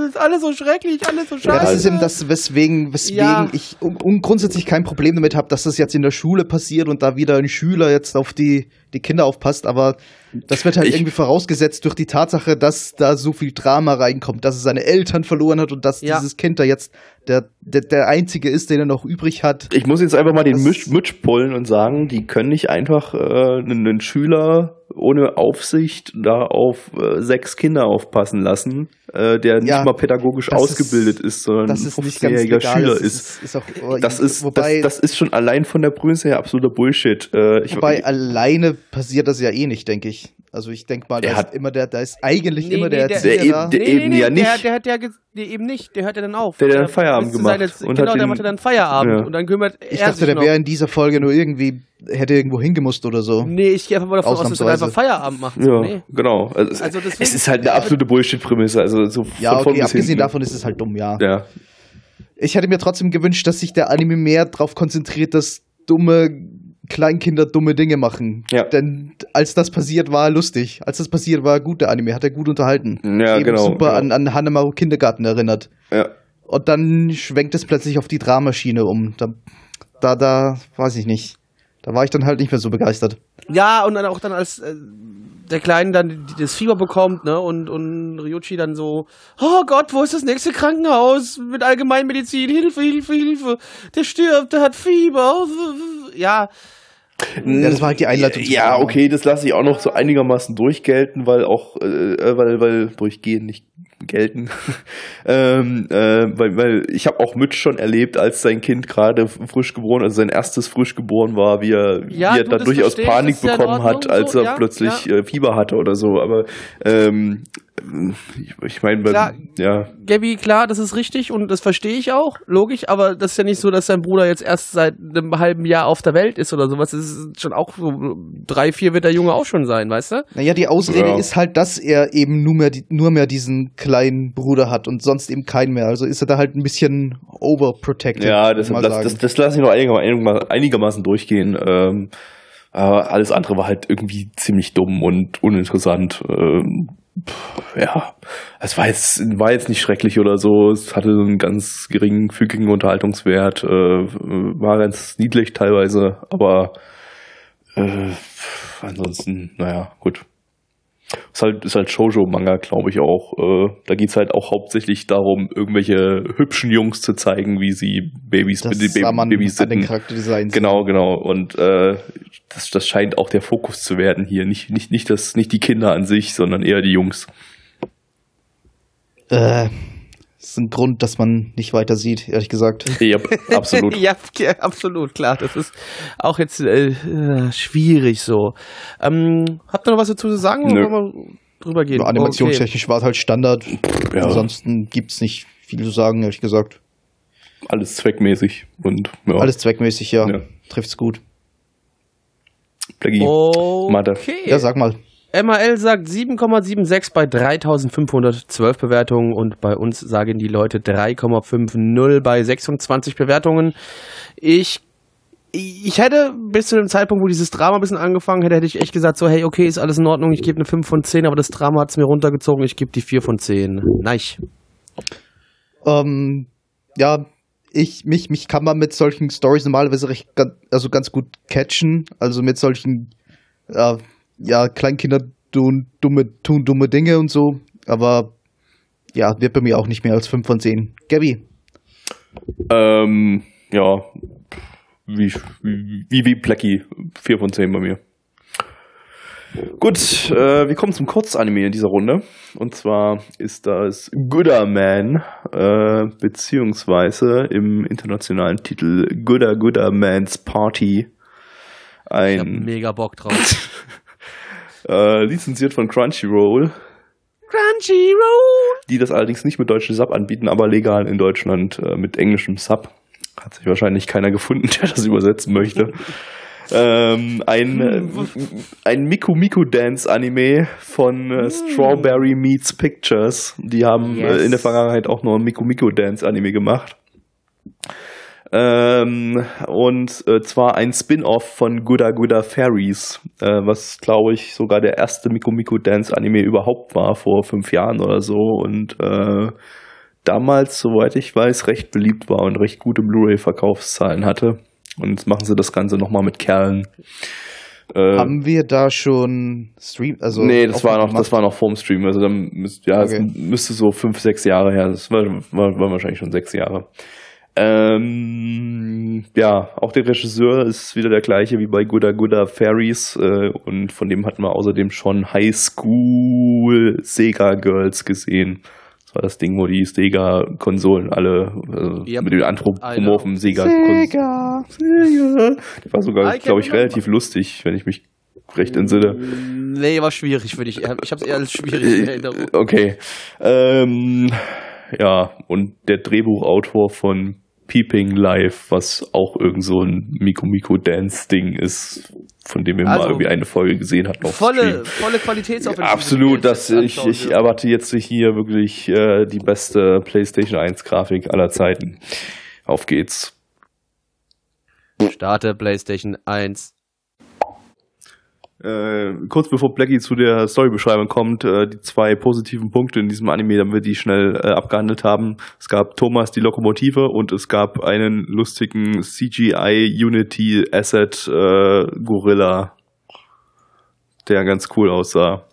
A: ist alles so schrecklich, alles so scheiße.
C: Ja, das ist eben das, weswegen, weswegen
A: Ja.
C: ich un- grundsätzlich kein Problem damit habe, dass das jetzt in der Schule passiert und da wieder ein Schüler jetzt auf die, die Kinder aufpasst, aber das wird halt
B: Ich-
C: irgendwie vorausgesetzt durch die Tatsache, dass da so viel Drama reinkommt, dass es seine Eltern verloren hat und dass
A: Ja.
C: dieses Kind da jetzt der, der, der einzige ist, den er noch übrig hat.
B: Ich muss jetzt einfach mal den Misch, Mitsch pullen und sagen, die können nicht einfach äh, einen, Schüler ohne Aufsicht da auf äh, sechs Kinder aufpassen lassen, äh, der nicht
C: Ja,
B: mal pädagogisch ausgebildet ist,
C: ist-
B: sondern ein
C: ist nicht ganz
B: 15-jähriger
C: legal,
B: Schüler ist.
C: ist, ist auch,
B: Das ist,
C: wobei,
B: das, das ist schon allein von der Prämisse her absoluter Bullshit. Äh, ich,
C: wobei alleine passiert das ja eh nicht, denke ich. Also ich denke mal,
B: Er
C: da
B: hat-
C: ist immer der, da ist eigentlich
A: Nee,
C: immer
A: nee,
C: der
A: der-
C: Erzieher
B: der eben- der- eben ja nicht.
A: der hat ja, nee, eben nicht. Der hört ja dann auf.
B: Der hat dann
A: Der
B: Feierabend gemacht
A: seine-
B: und
A: genau,
B: hat
A: der
B: den-
A: macht dann Feierabend
B: Ja.
A: und dann kümmert
C: ich
A: er
C: dachte,
A: sich
C: der
A: noch.
C: wäre in dieser Folge nur irgendwie, hätte irgendwo hingemusst oder so.
A: Nee, ich gehe einfach mal davon aus, dass er
C: Ausnahmsweise.
A: einfach Feierabend macht.
B: Ja,
A: Nee.
B: genau. Also,
A: Also deswegen-
B: es ist halt eine absolute Bullshit-Prämisse. Also so
C: Ja, okay, abgesehen
B: hinten.
C: davon ist es halt dumm, ja.
B: Ja.
C: Ich hätte mir trotzdem gewünscht, dass sich der Anime mehr darauf konzentriert, dass dumme Kleinkinder dumme Dinge machen.
B: Ja.
C: Denn als das passiert, war lustig. Als das passiert, war gut, der Anime. Hat er gut unterhalten.
B: Ja,
C: Eben
B: genau,
C: super
B: genau.
C: an, an Hanemaru Kindergarten erinnert.
B: Ja.
C: Und dann schwenkt es plötzlich auf die Dramaschiene um. Da, da, da, weiß ich nicht. Da war ich dann halt nicht mehr so begeistert.
A: Ja, und dann auch dann als äh, der Kleine dann das Fieber bekommt, ne, und, und Ryuchi dann so, oh Gott, wo ist das nächste Krankenhaus mit Allgemeinmedizin? Hilfe, Hilfe, Hilfe. Der stirbt, der hat Fieber. Ja,
C: Ja, das war halt die Einleitung
B: Ja, okay, das lasse ich auch noch so einigermaßen durchgelten, weil auch, äh, äh, weil, weil durchgehen nicht gelten. (laughs) ähm, äh, weil, weil ich habe auch Mitch schon erlebt, als sein Kind gerade frisch geboren, also sein erstes frisch geboren war, wie er,
A: Ja,
B: wie er da durchaus Panik
A: ist ja
B: bekommen hat, als
A: so,
B: er
A: ja,
B: plötzlich. Äh, Fieber hatte oder so. Aber ähm, ich, ich meine,
A: Klar.
B: ja,
A: Gabby, klar, das ist richtig und das verstehe ich auch, logisch, aber das ist ja nicht so, dass sein Bruder jetzt erst seit einem halben Jahr auf der Welt ist oder sowas. Das ist schon auch so, drei, vier wird der Junge auch schon sein, weißt du?
C: Naja, die Ausrede
B: Ja.
C: ist halt, dass er eben nur mehr, die- nur mehr diesen kleinen Bruder hat und sonst eben keinen mehr. Also ist er da halt ein bisschen overprotected.
B: Ja, das, das, das, das lasse ich noch einigermaßen, einigermaßen durchgehen. Ähm, aber alles andere war halt irgendwie ziemlich dumm und uninteressant. Ähm, ja, es war jetzt, war jetzt nicht schrecklich oder so. Es hatte einen ganz geringfügigen Unterhaltungswert. Äh, war ganz niedlich teilweise, aber äh, ansonsten, naja, gut. Ist halt, ist halt Shoujo-Manga, glaube ich auch. Äh, da geht's halt auch hauptsächlich darum, irgendwelche hübschen Jungs zu zeigen, wie sie Babys,
C: das sah man
B: Babys
C: an den. Charakterdesigns.
B: Genau, genau. Und äh, das, das scheint auch der Fokus zu werden hier. Nicht, nicht, nicht, das, nicht die Kinder an sich, sondern eher die Jungs.
C: Äh, ist ein Grund, dass man nicht weiter sieht, ehrlich gesagt. (laughs)
B: Ja, absolut. (laughs)
A: ja, ja, absolut, klar. Das ist auch jetzt äh, äh, schwierig so. Ähm, habt ihr noch was dazu zu sagen?
B: Nö.
A: Oder wollen wir drüber gehen?
C: Nur animationstechnisch war es halt Standard.
B: Ja.
C: Ansonsten gibt's nicht viel zu sagen, ehrlich gesagt.
B: Alles zweckmäßig. Und ja,
C: Alles zweckmäßig, ja.
B: Ja.
C: Trifft's gut.
B: Blackie.
A: Okay.
B: Mathe.
C: Ja, sag mal.
A: MAL sagt 7,76 bei 3512 Bewertungen und bei uns sagen die Leute 3,50 bei 26 Bewertungen. Ich ich hätte bis zu dem Zeitpunkt, wo dieses Drama ein bisschen angefangen hätte, hätte ich echt gesagt, so, hey, okay, ist alles in Ordnung, ich gebe eine 5 von 10, aber das Drama hat es mir runtergezogen, ich gebe die 4 von 10. Nein.
C: Ähm, ja, ich, mich, mich kann man mit solchen Stories normalerweise recht, also ganz gut catchen. Also mit solchen, äh, ja, Kleinkinder tun dumme, tun dumme Dinge und so. Aber ja, wird bei mir auch nicht mehr als 5 von 10. Gabby,
B: Ähm, ja, wie, wie, wie, Blackie. 4 von 10 bei mir. Gut, äh, wir kommen zum Kurzanime in dieser Runde. Und zwar ist das Gooder Man, äh, beziehungsweise im internationalen Titel Gooder Gooder Man's Party.
A: Ich hab
B: Ein
A: mega Bock drauf. (laughs)
B: äh, lizenziert von Crunchyroll,
A: Crunchyroll!
B: die das allerdings nicht mit deutschem Sub anbieten, aber legal in Deutschland äh, mit englischem Sub. Hat sich wahrscheinlich keiner gefunden, (laughs) der das übersetzen möchte. ähm, ein, äh, ein Miku Miku Dance Anime von äh, Strawberry Meets Pictures. Die haben
A: Yes.
B: äh, in der Vergangenheit auch noch ein Miku Miku Dance Anime gemacht. Ähm, und äh, zwar ein Spin-off von Gooda Gooda Fairies, äh, was glaube ich sogar der erste Miku Miku Dance Anime überhaupt war, vor fünf Jahren oder so. Und äh, damals, soweit ich weiß, recht beliebt war und recht gute Blu-ray-Verkaufszahlen hatte. Und jetzt machen sie das Ganze nochmal mit Kerlen. Äh,
C: haben wir da schon Stream, also.
B: nee, das war noch, das war noch vorm Stream. Also dann müsst, ja,
C: Okay.
B: müsste so fünf, sechs Jahre her. Das war, war, war wahrscheinlich schon sechs Jahre. Ähm, ja, auch der Regisseur ist wieder der gleiche wie bei Gooda Gooda Fairies äh, und von dem hatten wir außerdem schon High School Sega Girls gesehen. Das war das Ding, wo die Sega-Konsolen alle äh,
A: Yep.
B: mit den anthropomorphen Sega-Konsolen.
C: Sega.
B: Sega. Die war sogar, glaube ich, relativ lustig, wenn ich mich recht entsinne.
A: Nee, war schwierig für dich. Ich habe es eher als schwierig in (laughs) Erinnerung.
B: Okay. Ähm, ja, und der Drehbuchautor von Peeping Live, was auch irgend so ein Miko Miko Dance Ding ist, von dem wir
A: Also,
B: mal irgendwie eine Folge gesehen hatten
A: Volle, volle Qualitätsaufwendung.
B: Absolut, das, ich, ich erwarte jetzt hier wirklich äh, die beste PlayStation 1 Grafik aller Zeiten. Auf geht's.
A: Starte PlayStation 1.
B: Äh, kurz bevor Blackie zu der Storybeschreibung kommt, äh, die zwei positiven Punkte in diesem Anime, damit wir die schnell äh, abgehandelt haben. Es gab Thomas die Lokomotive und es gab einen lustigen CGI Unity Asset äh, Gorilla, der ganz cool aussah.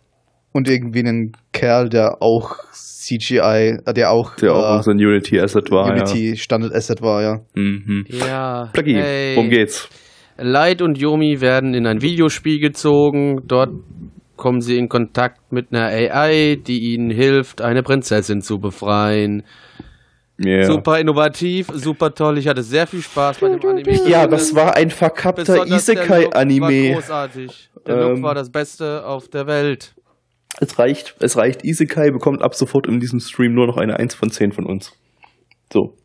C: Und irgendwie einen Kerl, der auch CGI, äh, der auch,
B: Der auch
C: äh,
B: so ein Unity Asset war.
C: Unity Standard Asset war, ja.
B: Ja. Mhm.
A: Ja.
B: Blackie,
A: hey.
B: worum geht's?
A: Light und Yomi werden in ein Videospiel gezogen. Dort kommen sie in Kontakt mit einer AI, die ihnen hilft, eine Prinzessin zu befreien.
B: Yeah.
A: Super innovativ, super toll. Ich hatte sehr viel Spaß bei dem Anime.
B: Ja, das war ein verkappter Isekai-Anime.
A: großartig. Der
B: Ähm,
A: Look war das Beste auf der Welt.
B: Es reicht, es reicht. Isekai bekommt ab sofort in diesem Stream nur noch eine 1 von 10 von uns. So.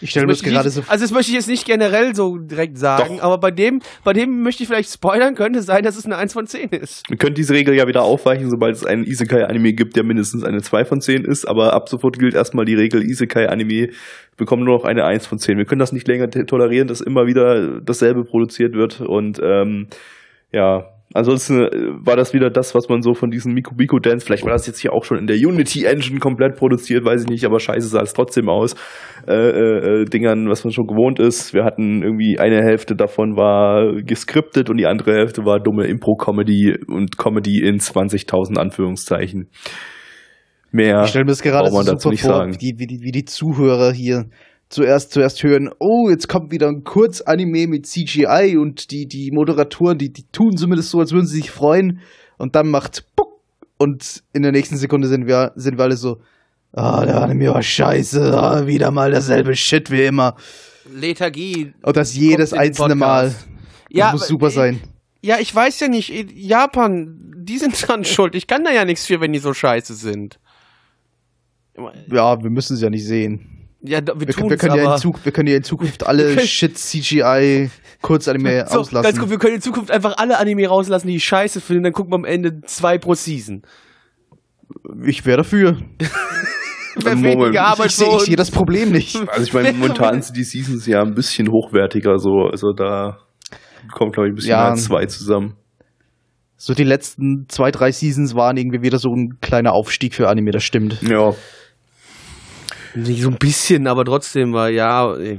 C: Ich stelle mir das gerade
A: nicht,
C: so
A: also das möchte ich jetzt nicht generell so direkt sagen,
B: Doch.
A: aber bei dem, bei dem möchte ich vielleicht spoilern, könnte sein, dass es eine 1 von 10 ist.
B: Wir können diese Regel ja wieder aufweichen, sobald es einen Isekai-Anime gibt, der mindestens eine 2 von 10 ist, aber ab sofort gilt erstmal die Regel, Isekai-Anime bekommen nur noch eine 1 von 10. Wir können das nicht länger tolerieren, dass immer wieder dasselbe produziert wird und ähm, ja, ansonsten äh, war das wieder das, was man so von diesen Miku Miku Dance, vielleicht war das jetzt hier auch schon in der Unity Engine komplett produziert, weiß ich nicht, aber scheiße sah es trotzdem aus, äh, äh, äh, Dingern, was man schon gewohnt ist. Wir hatten irgendwie eine Hälfte davon war geskriptet und die andere Hälfte war dumme Impro-Comedy und Comedy in 20.000 Anführungszeichen. Mehr
C: Ich stelle mir das gerade so
B: dazu
C: super
B: nicht
C: vor, wie, wie, die, wie die Zuhörer hier zuerst zuerst hören, oh, jetzt kommt wieder ein Kurzanime mit CGI und die, die Moderatoren, die, die tun zumindest so, als würden sie sich freuen und dann macht Puck und in der nächsten Sekunde sind wir, sind wir alle so, ah, der Anime war scheiße, ah, wieder mal dasselbe Shit wie immer.
A: Lethargie.
C: Und das jedes einzelne Mal. Das
A: Ja,
C: muss super sein.
A: Ja, ich weiß ja nicht. Japan, die sind (laughs) dran schuld. Ich kann da ja nichts für, wenn die so scheiße sind.
C: Ja, wir müssen es ja nicht sehen.
A: Ja, wir,
C: Wir,
A: tun's,
C: wir, können ja in Zug, wir können ja in Zukunft alle (laughs) Shit CGI Kurzanime
A: so,
C: auslassen.
A: ganz gut, wir können in Zukunft einfach alle Anime rauslassen, die ich scheiße finde, dann gucken wir am Ende zwei pro Season.
C: Ich wäre dafür. (laughs)
B: Moment,
A: weniger Arbeit
C: ich sehe ich sehe das Problem nicht.
B: Also ich meine, momentan sind die Seasons ja ein bisschen hochwertiger, so, also da kommt glaube ich ein bisschen
C: Ja.
B: mehr als zwei zusammen.
C: So die letzten zwei, drei Seasons waren irgendwie wieder so ein kleiner Aufstieg für Anime, das stimmt.
B: Ja,
A: Nicht so ein bisschen, aber trotzdem war ja. äh,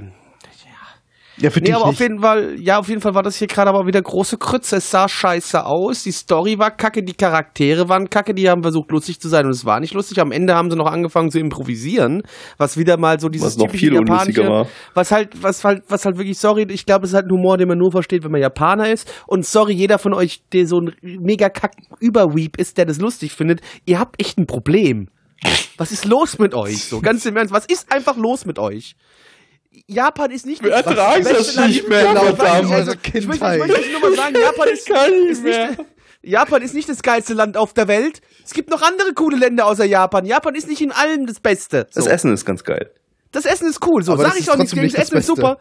C: Ja, für
A: Nee, aber auf
C: nicht.
A: jeden Fall, ja, auf jeden Fall war das hier gerade aber wieder große Krütze. Es sah scheiße aus, die Story war kacke, die Charaktere waren kacke, die haben versucht lustig zu sein und es war nicht lustig. Am Ende haben sie noch angefangen zu improvisieren, was wieder mal so dieses
B: Was noch
A: typische
B: viel
A: japanische,
B: war.
A: was halt, was halt, was halt wirklich, sorry, ich glaube, es ist halt ein Humor, den man nur versteht, wenn man Japaner ist. Und sorry, jeder von euch, der so ein mega kack Überweep ist, der das lustig findet, ihr habt echt ein Problem. Was ist los mit euch? So, ganz im Ernst, was ist einfach los mit euch? Japan ist nicht
B: Wir ertragen das
A: Land-
B: nicht mehr,
A: Ja,
B: verdammt.
A: also,
C: Also
A: ich, möchte, ich möchte nur mal sagen, Japan ist,
B: kann nicht
A: ist nicht, Japan ist nicht das geilste Land auf der Welt. Es gibt noch andere coole Länder außer Japan. Japan ist nicht in allem das Beste. So.
B: das Essen ist ganz geil.
A: Das Essen ist cool, so
C: Aber
A: sag
C: das
A: ich auch nicht. Das Essen ist super.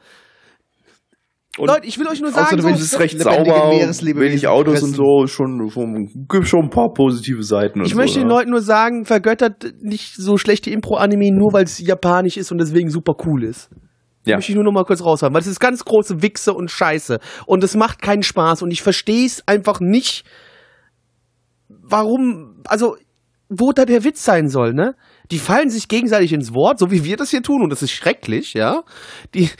B: Und
A: Leute, ich will euch nur sagen,
C: du
A: so,
B: es ist recht
C: lebendige
B: sauber, wenig Autos
C: fressen.
B: und so, schon, schon gibt schon ein paar positive Seiten.
A: ich möchte
B: so,
A: den
B: ja.
A: Leuten nur sagen, vergöttert nicht so schlechte Impro-Anime, nur weil es japanisch ist und deswegen super cool ist.
B: Ja.
A: Möchte ich nur noch mal kurz raushaben, weil das ist ganz große Wichse und Scheiße. Und es macht keinen Spaß und ich verstehe es einfach nicht, warum, also, wo da der Witz sein soll, ne? Die fallen sich gegenseitig ins Wort, so wie wir das hier tun, und das ist schrecklich, ja? Die,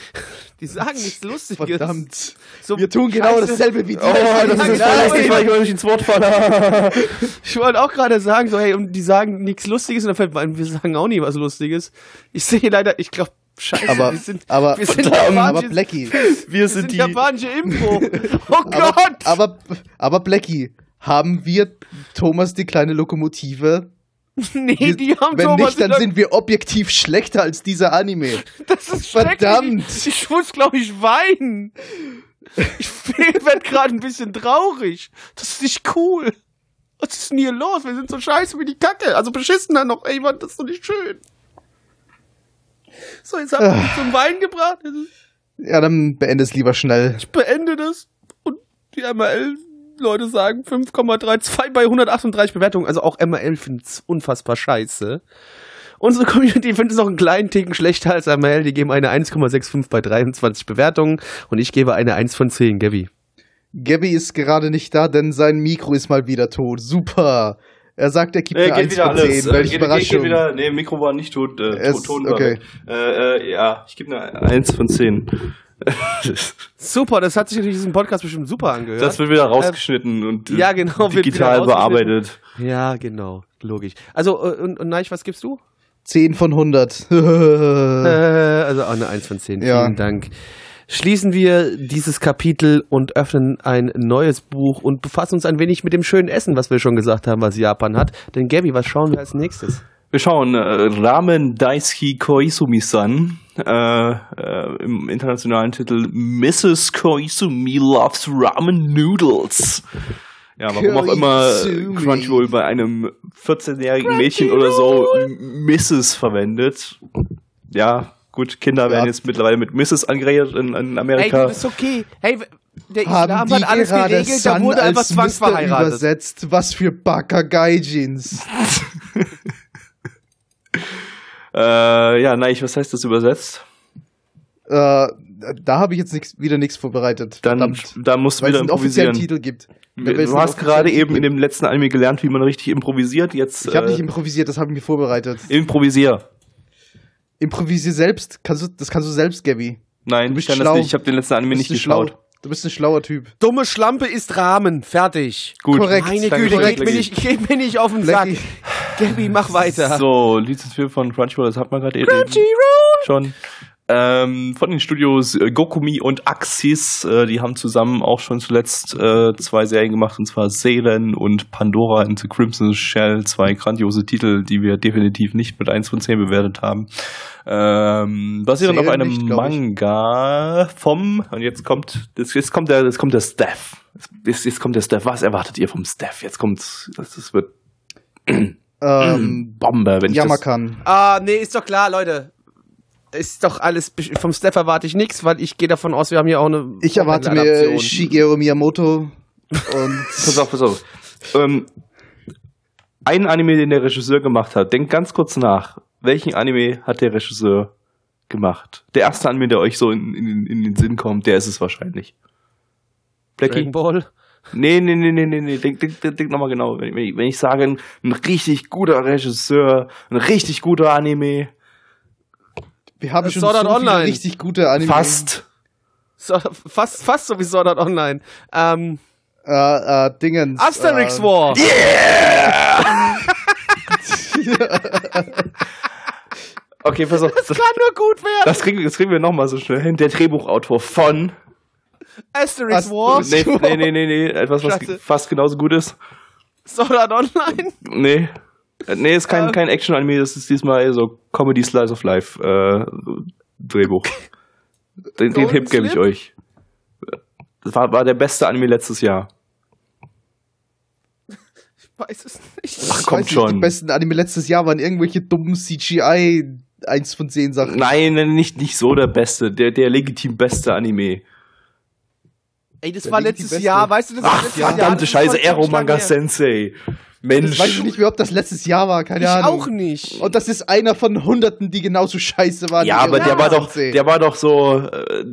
A: die sagen nichts Lustiges.
C: Verdammt.
A: So,
C: Wir tun genau
A: Scheiße.
C: dasselbe wie die.
B: Oh, das ist
A: Ja,
B: lustig, weil ich euch ins Wort falle. (laughs)
A: Ich wollte auch gerade sagen, so, hey, und die sagen nichts Lustiges, und dann fällt mir wir sagen auch nie was Lustiges. Ich sehe leider, ich glaube, scheiße,
C: aber,
A: wir sind,
C: aber,
A: wir sind
B: verdammt,
A: japanische,
C: aber Blackie,
B: Wir
A: wir
B: sind
A: sind
B: die.
A: japanische Impro. (laughs) Oh
C: aber,
A: Gott!
C: aber, aber Blackie, haben wir Thomas die kleine Lokomotive? (laughs)
A: nee,
C: Wir-
A: die haben
C: Wenn
A: Thomas
C: nicht, dann sind wir objektiv schlechter als dieser Anime. (laughs)
A: Das ist
C: Verdammt.
A: Ich muss, glaube ich, weinen. Ich (laughs) werde gerade ein bisschen traurig. Das ist nicht cool. Was ist denn hier los? Wir sind so scheiße wie die Kacke. Also beschissener noch. Ey, Mann, das ist doch nicht schön. So, jetzt ihr mich zum Wein gebracht.
C: Ja, dann beende es lieber schnell.
A: Ich beende das. Und die ML-Leute sagen 5,32 bei 138 Bewertungen. Also auch findet es unfassbar scheiße. Unsere Community findet es noch einen kleinen Ticken schlechter als ML. Die geben eine 1,65 bei 23 Bewertungen. Und ich gebe eine 1 von 10, Gabby.
C: Gabby ist gerade nicht da, denn sein Mikro ist mal wieder tot. Super. Er sagt, er gibt
B: Äh,
C: mir
B: geht
C: 1
B: wieder
C: von
B: alles.
C: 10.
B: Äh,
C: Welche
B: geht, geht, geht
C: Überraschung.
B: wieder, nee, Mikro war nicht tot. Äh,
C: Es-
B: Ton war
C: okay.
B: Äh, äh, ja, ich gebe eine 1 von 10. (laughs)
A: Super, das hat sich in diesem Podcast bestimmt super angehört.
B: das wird wieder rausgeschnitten und äh,
A: ja, genau,
B: digital bearbeitet.
A: ja, genau. Logisch. Also, äh, und, und Neich, was gibst du?
C: 10 von 100. (laughs)
A: Äh, also auch eine 1 von 10.
C: Ja.
A: Vielen Dank. Schließen wir dieses Kapitel und öffnen ein neues Buch und befassen uns ein wenig mit dem schönen Essen, was wir schon gesagt haben, was Japan hat. Denn Gabby, was schauen wir als nächstes?
B: Wir schauen äh, Ramen Daisuke Koizumi-san. Äh, äh, Im internationalen Titel Mrs. Koizumi loves Ramen Noodles. Ja, warum auch immer. Crunchyroll bei einem 14-jährigen Mädchen oder so Mrs. verwendet. Ja, gut, Kinder werden
C: Ja.
B: jetzt mittlerweile mit Mrs. angeredet in, in
A: Ey,
B: Amerika.
A: das ist okay. Hey, der
C: Haben
A: Islam
C: die
A: hat alles geregelt, da wurde einfach zwangsverheiratet.
C: Übersetzt? Was für Bakagaijins. (laughs)
B: äh, ja, nein, was heißt das übersetzt?
C: äh, da habe ich jetzt nix, wieder nichts vorbereitet.
B: Dann,
C: Verdammt.
B: da musst du
C: Weil
B: wieder
C: es einen offiziellen
B: improvisieren.
C: Titel gibt.
B: Du
C: einen
B: hast gerade eben in dem letzten Anime gelernt, wie man richtig improvisiert. Jetzt
C: Ich habe
B: äh,
C: nicht improvisiert, das habe ich mir vorbereitet.
B: improvisier.
C: Improvisier selbst, kannst du, das kannst du selbst, Gabby.
B: Nein,
C: Du bist
B: ich kann das
C: schlau.
B: nicht. Ich habe den letzten Anime
C: Du
B: nicht
C: bist ein schlau-
B: geschaut.
C: Du bist ein schlauer Typ.
A: Dumme Schlampe ist Rahmen. Fertig.
B: Gut.
C: Korrekt.
A: Meine Güte,
B: korrekt,
A: geht mir, nicht, geht mir nicht auf den Sack. Gabby, mach weiter.
B: So, Lizenzfilm von Crunchyroll, das hat man gerade eben
A: Crunchyroll.
B: schon. Ähm, von den Studios äh, Gokumi und Axis, äh, die haben zusammen auch schon zuletzt äh, zwei Serien gemacht, und zwar Selen und Pandora into Crimson Shell, zwei grandiose Titel, die wir definitiv nicht mit 1 von 10 bewertet haben. Ähm, basieren auf einem
C: nicht.
B: Manga vom, und jetzt kommt, jetzt, jetzt kommt der, jetzt kommt der Staff. Jetzt, jetzt kommt der Staff. Was erwartet ihr vom Staff? Jetzt kommt, das, das wird (clears throat)
C: Ähm,
B: Bombe, wenn ich das,
C: Yamakan.
A: Ah, nee, ist doch klar, Leute. Ist doch alles, vom Steph erwarte ich nichts, weil ich gehe davon aus, wir haben hier auch eine
C: Ich erwarte mir. Shigeru Miyamoto und (laughs)
B: Pass auf, pass auf. Ähm, ein Anime, den der Regisseur gemacht hat. Denkt ganz kurz nach. Welchen Anime hat der Regisseur gemacht? Der erste Anime, der euch so in, in, in den Sinn kommt, der ist es wahrscheinlich. Blackie?
A: Dragon Ball.
B: Nee, nee, nee, nee, nee, nee. Denk, denk, denk, denk nochmal genau. Wenn ich, wenn ich sage, ein, ein richtig guter Regisseur, ein richtig guter Anime,
C: wir haben
A: Äh,
C: schon
A: Sword
C: so
A: Art Online.
C: richtig gute Anime.
B: fast.
A: So, fast, fast so wie Sword Art Online. Ähm,
C: Äh, äh, Dingens.
A: Asterix
C: äh,
A: War. (laughs)
B: Okay, pass auf.
A: Das kann nur gut werden.
B: Das kriegen, das kriegen wir nochmal so schnell hin. Der Drehbuchautor von.
A: Asterix
C: Ast-
A: War.
B: Nee, nee, nee, nee, nee. Etwas, was
A: Scheiße.
B: fast genauso gut ist.
A: Sword Art Online.
B: Nee. Äh, Nee, ist kein, kein Action-Anime, das ist diesmal eher so Comedy Slice of Life äh, Drehbuch. Den, den Tipp gebe ich euch. Das war, war der beste Anime letztes Jahr.
A: Weiß es nicht.
B: Ach,
C: ich
B: kommt
C: nicht,
B: schon.
C: Die besten Anime letztes Jahr waren irgendwelche dummen CGI 1 von 10 Sachen.
B: Nein, nein, nicht, nicht so der beste, der, der legitim beste Anime.
A: Ey, das
C: Der
A: war letztes. Jahr, weißt du, das war
B: Ach,
A: letztes Jahr.
B: verdammte
A: das ist
B: Scheiße, Aero Manga
A: lang
B: Sensei.
C: Das
B: Mensch.
C: weiß ich nicht mehr, ob das letztes Jahr war, keine
A: Ich
C: Ahnung.
A: auch nicht.
C: Und das ist einer von Hunderten, die genauso scheiße waren.
B: Ja,
C: wie
B: aber der war doch, der war doch so, äh,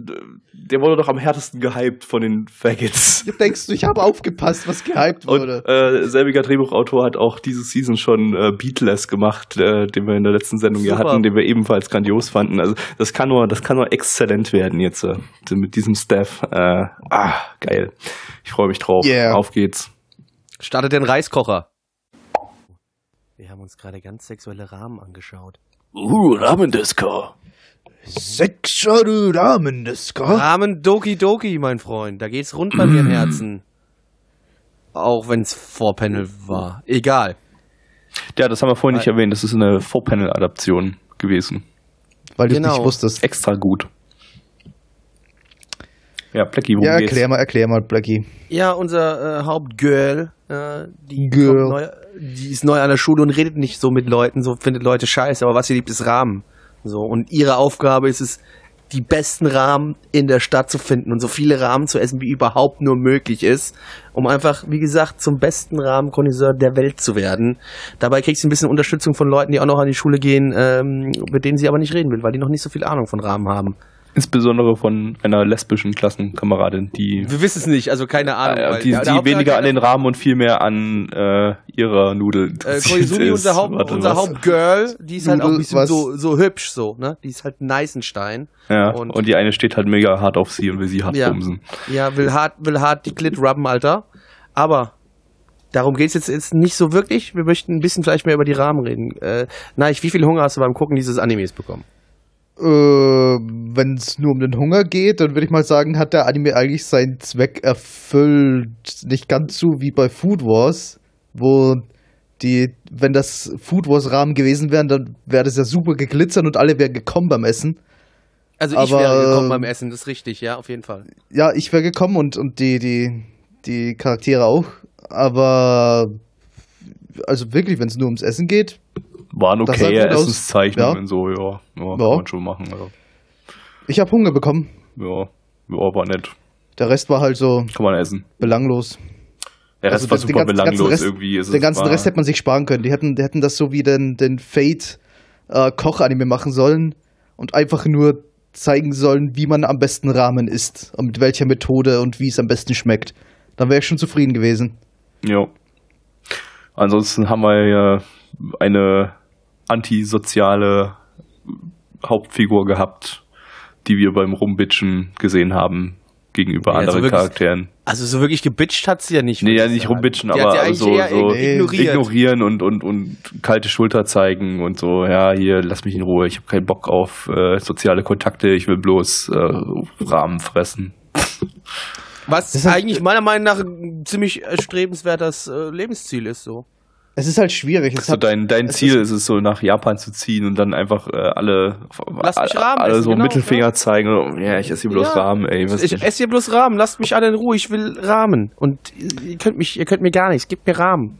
B: der wurde doch am härtesten gehypt von den Faggots.
C: Denkst du, ich habe aufgepasst, was gehypt
B: Und
C: wurde?
B: äh, selbiger Drehbuchautor hat auch diese Season schon äh, Beatless gemacht, äh, den wir in der letzten Sendung ja
A: Super.
B: hatten, den wir ebenfalls grandios fanden. Also das kann nur, das kann nur exzellent werden jetzt äh, mit diesem Staff. Äh, ah, geil. Ich freue mich drauf.
C: Yeah.
B: Auf geht's.
A: Startet den Reiskocher. Wir haben uns gerade ganz sexuelle Rahmen angeschaut.
B: Uh, Ramen-Disco.
C: Sexuelle Ramen des
A: Rahmen Doki Doki, mein Freund. Da geht's rund bei mir im (clears throat) Herzen. Auch wenn's Vorpanel war. Egal.
B: Ja, das haben wir vorhin nicht erwähnt. Das ist eine Four-Panel-Adaption gewesen.
C: Weil du
A: Genau.
C: es nicht wusstest.
B: Extra gut. Ja, Blackie, worum
C: Ja,
B: geht's?
C: erklär mal, erklär mal, Blackie.
A: Ja, unser äh, Hauptgirl, äh, die, Neu, die ist neu an der Schule und redet nicht so mit Leuten, so findet Leute scheiße, aber was sie liebt, ist Rahmen. So, und ihre Aufgabe ist es, die besten Rahmen in der Stadt zu finden und so viele Rahmen zu essen, wie überhaupt nur möglich ist, um einfach, wie gesagt, zum besten Rahmenkonnoisseur der Welt zu werden. Dabei kriegt sie ein bisschen Unterstützung von Leuten, die auch noch an die Schule gehen, ähm, mit denen sie aber nicht reden will, weil die noch nicht so viel Ahnung von Rahmen haben.
B: Insbesondere von einer lesbischen Klassenkameradin, die,
A: Wir wissen es nicht, also keine Ahnung.
B: äh,
A: weil
B: die, die weniger an den Rahmen und viel mehr an äh, ihrer Nudel
A: Äh, Koizumi, unser, Haupt,
B: Warte,
A: unser? Hauptgirl, die ist halt auch ein
C: Nudel,
A: bisschen so, so hübsch so, ne? Die ist halt ein Neißenstein.
B: Ja,
A: und-
B: und, die eine steht halt mega hart auf sie und will sie hart
A: Ja.
B: bumsen.
A: Ja, will hart, will hart die Klit rubben, Alter. Aber darum geht's jetzt, jetzt nicht so wirklich. Wir möchten ein bisschen vielleicht mehr über die Rahmen reden. Äh, Neich, wie viel Hunger hast du beim Gucken dieses Animes bekommen?
C: Äh, Wenn es nur um den Hunger geht, dann würde ich mal sagen, hat der Anime eigentlich seinen Zweck erfüllt. Nicht ganz so wie bei Food Wars, wo die, wenn das Food Wars Rahmen gewesen wären, dann wäre das ja super geglitzert und alle wären gekommen beim Essen.
A: Also ich
C: Aber,
A: wäre gekommen
C: ähm,
A: beim Essen, das ist richtig, ja, auf jeden Fall.
C: Ja, ich wäre gekommen und, und die, die, die Charaktere auch. Aber also wirklich, wenn es nur ums Essen geht,
B: Waren okay. Essenszeichnungen,
C: Ja.
B: so, ja. Ja, kann
C: Ja.
B: man schon machen, ja.
C: ich habe Hunger bekommen.
B: Ja, ja, war nett.
C: Der Rest war halt so
B: Kann man essen.
C: belanglos.
B: Der Rest
C: Also
B: war
C: den-
B: super
C: ganzen-
B: belanglos
C: Rest-
B: irgendwie.
C: Den ganzen Rest hätte man sich sparen können. Die hätten, die hätten das so wie den, den Fate äh, machen sollen und einfach nur zeigen sollen, wie man am besten Ramen isst und mit welcher Methode und wie es am besten schmeckt. Dann wäre ich schon zufrieden gewesen.
B: Ja. Ansonsten haben wir ja eine antisoziale Hauptfigur gehabt, die wir beim Rumbitchen gesehen haben gegenüber
A: Ja, also
B: anderen
A: wirklich-
B: Charakteren.
A: Also so wirklich gebitcht hat sie ja nicht.
B: Nee, ja
A: ich
B: nicht
A: sagen.
B: rumbitchen,
A: Die hat
B: aber so,
A: eher
B: so
A: ignoriert.
B: ignorieren und, und, und kalte Schulter zeigen und so, ja, hier, lass mich in Ruhe, ich habe keinen Bock auf äh, soziale Kontakte, ich will bloß äh, Rahmen fressen.
A: Was eigentlich meiner Meinung nach ein ziemlich erstrebenswertes äh, Lebensziel ist so.
C: Es ist halt schwierig. Es
B: So
C: hat,
B: dein, dein
C: es
B: Ziel ist es so, nach Japan zu ziehen und dann einfach äh, alle,
A: Lass mich
B: alle,
A: Rahmen
B: alle
A: essen,
B: so
A: genau,
B: Mittelfinger
A: ja.
B: zeigen. Und, ja, ich esse hier bloß
A: Ja.
B: Rahmen, ey. Was
A: Ich esse hier bloß Rahmen, lasst mich alle in Ruhe, ich will Rahmen. Und ihr könnt mich, ihr könnt mir gar nichts, gebt mir Rahmen.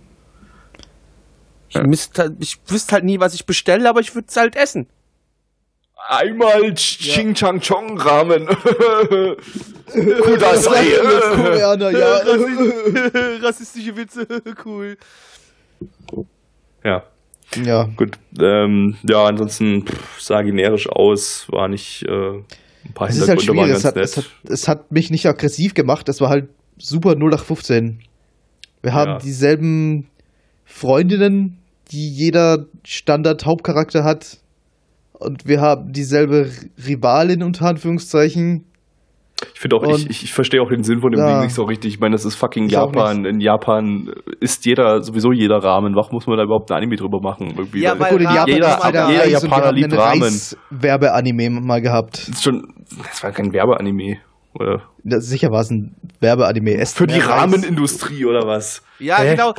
A: Ich,
B: Ja.
A: müsst halt, ich wüsste halt nie, was ich bestelle, aber ich würde es halt essen.
B: Einmal Ching Chang Chong Ramen. (laughs) Kudasai. (laughs)
C: Koreaner, ja. (laughs)
A: Rassistische Witze, cool.
B: Ja,
C: ja.
B: gut. Ähm, ja, ansonsten pff, sah generisch aus, war nicht äh, ein paar
C: Es ist halt
B: Hintergründe
C: schwierig. Es hat,
B: nett.
C: es, hat, es hat mich nicht aggressiv gemacht. Es war halt super 0815. Wir haben
B: Ja.
C: dieselben Freundinnen, die jeder Standard-Hauptcharakter hat. Und wir haben dieselbe Rivalin unter Anführungszeichen.
B: Ich finde auch, ich,
C: Und-
B: ich, ich verstehe auch den Sinn von dem
C: Ja.
B: Ding nicht so richtig. Ich meine, das ist fucking Japan. In Japan ist jeder, sowieso jeder Rahmen. Warum muss man da überhaupt ein Anime drüber machen? Irgendwie?
A: Ja, weil
C: Gut, in
A: Ramen
C: Japan
B: jeder- jeder
C: wir
B: Japaner liebt
C: einen
B: Ramen.
C: Reis-Werbeanime mal gehabt.
B: Das ist schon, das war kein Werbeanime. Oder?
C: Ja, sicher war es ein Werbeanime.
B: Für die. Rahmenindustrie oder was?
A: Ja,
C: Hä?
A: genau.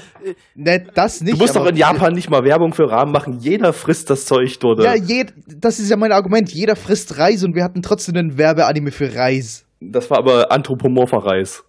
C: Ne, das nicht.
B: Du musst doch
C: aber-
B: in Japan nicht mal Werbung für Rahmen machen. Jeder frisst das Zeug dort.
C: Ja, jed, das ist ja mein Argument. Jeder frisst Reis und wir hatten trotzdem einen Werbeanime für Reis.
B: Das war aber anthropomorpher Reis.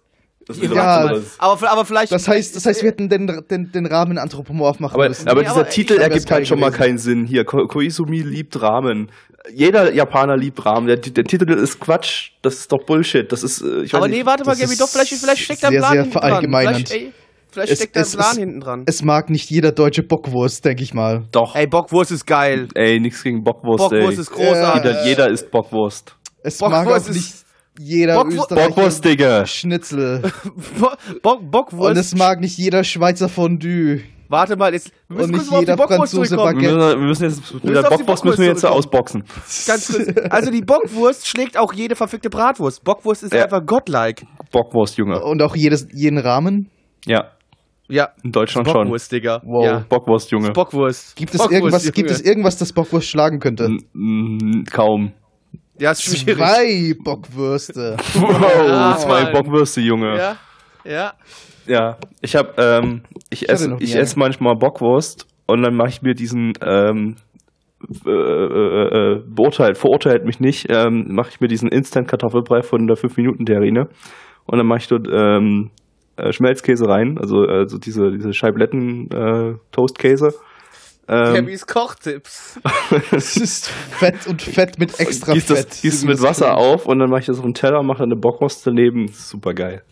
B: Das ist
A: Ja,
C: aber-.
A: Aber, vielleicht.
C: Das heißt, das heißt, wir hätten den, den, den Rahmen anthropomorph machen
B: aber,
C: müssen.
B: aber
A: Nee,
B: dieser
A: aber
B: Titel ergibt halt schon mal
C: gewesen.
B: keinen Sinn. Hier, Ko Koizumi liebt Ramen. Jeder Japaner liebt Ramen. Der, der Titel ist Quatsch. Das ist doch Bullshit. Das ist, äh, ich
A: aber nee, warte mal, Gaby, doch, vielleicht, vielleicht steckt da ein Plan
C: sehr
A: hinten dran. Vielleicht, ey, vielleicht
C: Es-
A: steckt da ein
C: es
A: Plan
C: ist-
A: hinten dran.
C: Es mag nicht jeder deutsche Bockwurst, denke ich mal.
B: Doch.
A: Ey, Bockwurst ist geil.
B: Ey, nichts gegen Bockwurst,
A: Bockwurst
B: ey.
A: ist großartig.
B: Jeder, jeder isst Bockwurst.
C: Es
A: Bockwurst
C: mag auch
A: ist-
C: nicht jeder
A: Bockwu-
C: Österreicher
B: Bockwurst, Digga.
C: Schnitzel. (laughs)
A: Bo Bo
C: Und
A: Bockwurst.
C: es mag nicht jeder Schweizer Fondue.
A: Warte mal, jetzt. Wir müssen
C: Und nicht
A: mal auf die
C: jeder
A: Bockwurst
C: Franzose
A: zurückkommen.
B: Wir müssen, wir müssen jetzt, mit der Bockwurst müssen wir jetzt
A: Bockwurst
B: ausboxen.
A: Ganz kurz. (laughs) Also die Bockwurst schlägt auch jede verfickte Bratwurst. Bockwurst ist
B: Ja.
A: einfach godlike.
B: Bockwurst, Junge.
C: Und auch jedes, jeden Rahmen.
B: Ja,
A: Ja.
B: in Deutschland schon.
A: Bockwurst, Digga.
C: Wow.
A: Ja.
B: Bockwurst, Junge.
A: Bockwurst.
C: Gibt es,
A: Bockwurst,
C: irgendwas,
A: Junge.
C: gibt es irgendwas, das Bockwurst schlagen könnte?
B: N- Kaum.
A: Ja, ist schwierig.
C: Zwei Bockwürste. (laughs)
B: Wow, zwei
A: Mann.
B: Bockwürste, Junge. Ja,
A: Ja. Ja.
B: ich hab, ähm, ich
C: hatte
B: esse, ich esse manchmal Bockwurst und dann mache ich mir diesen ähm, äh, äh, äh, beurteilt, verurteilt mich nicht, ähm, mache ich mir diesen Instant-Kartoffelbrei von der 5-Minuten-Terrine und dann mache ich dort ähm, äh, Schmelzkäse rein, also, also diese, diese Scheibletten-Toastkäse. Ähm,
A: Gabbys Kochtipps. (laughs)
C: Es ist Fett und Fett mit extra
B: gieß das,
C: Fett.
B: gieß es mit
C: das
B: Wasser
C: klingt.
B: auf und dann mache ich das auf den Teller, mache dann eine Bockwurst daneben. Super geil.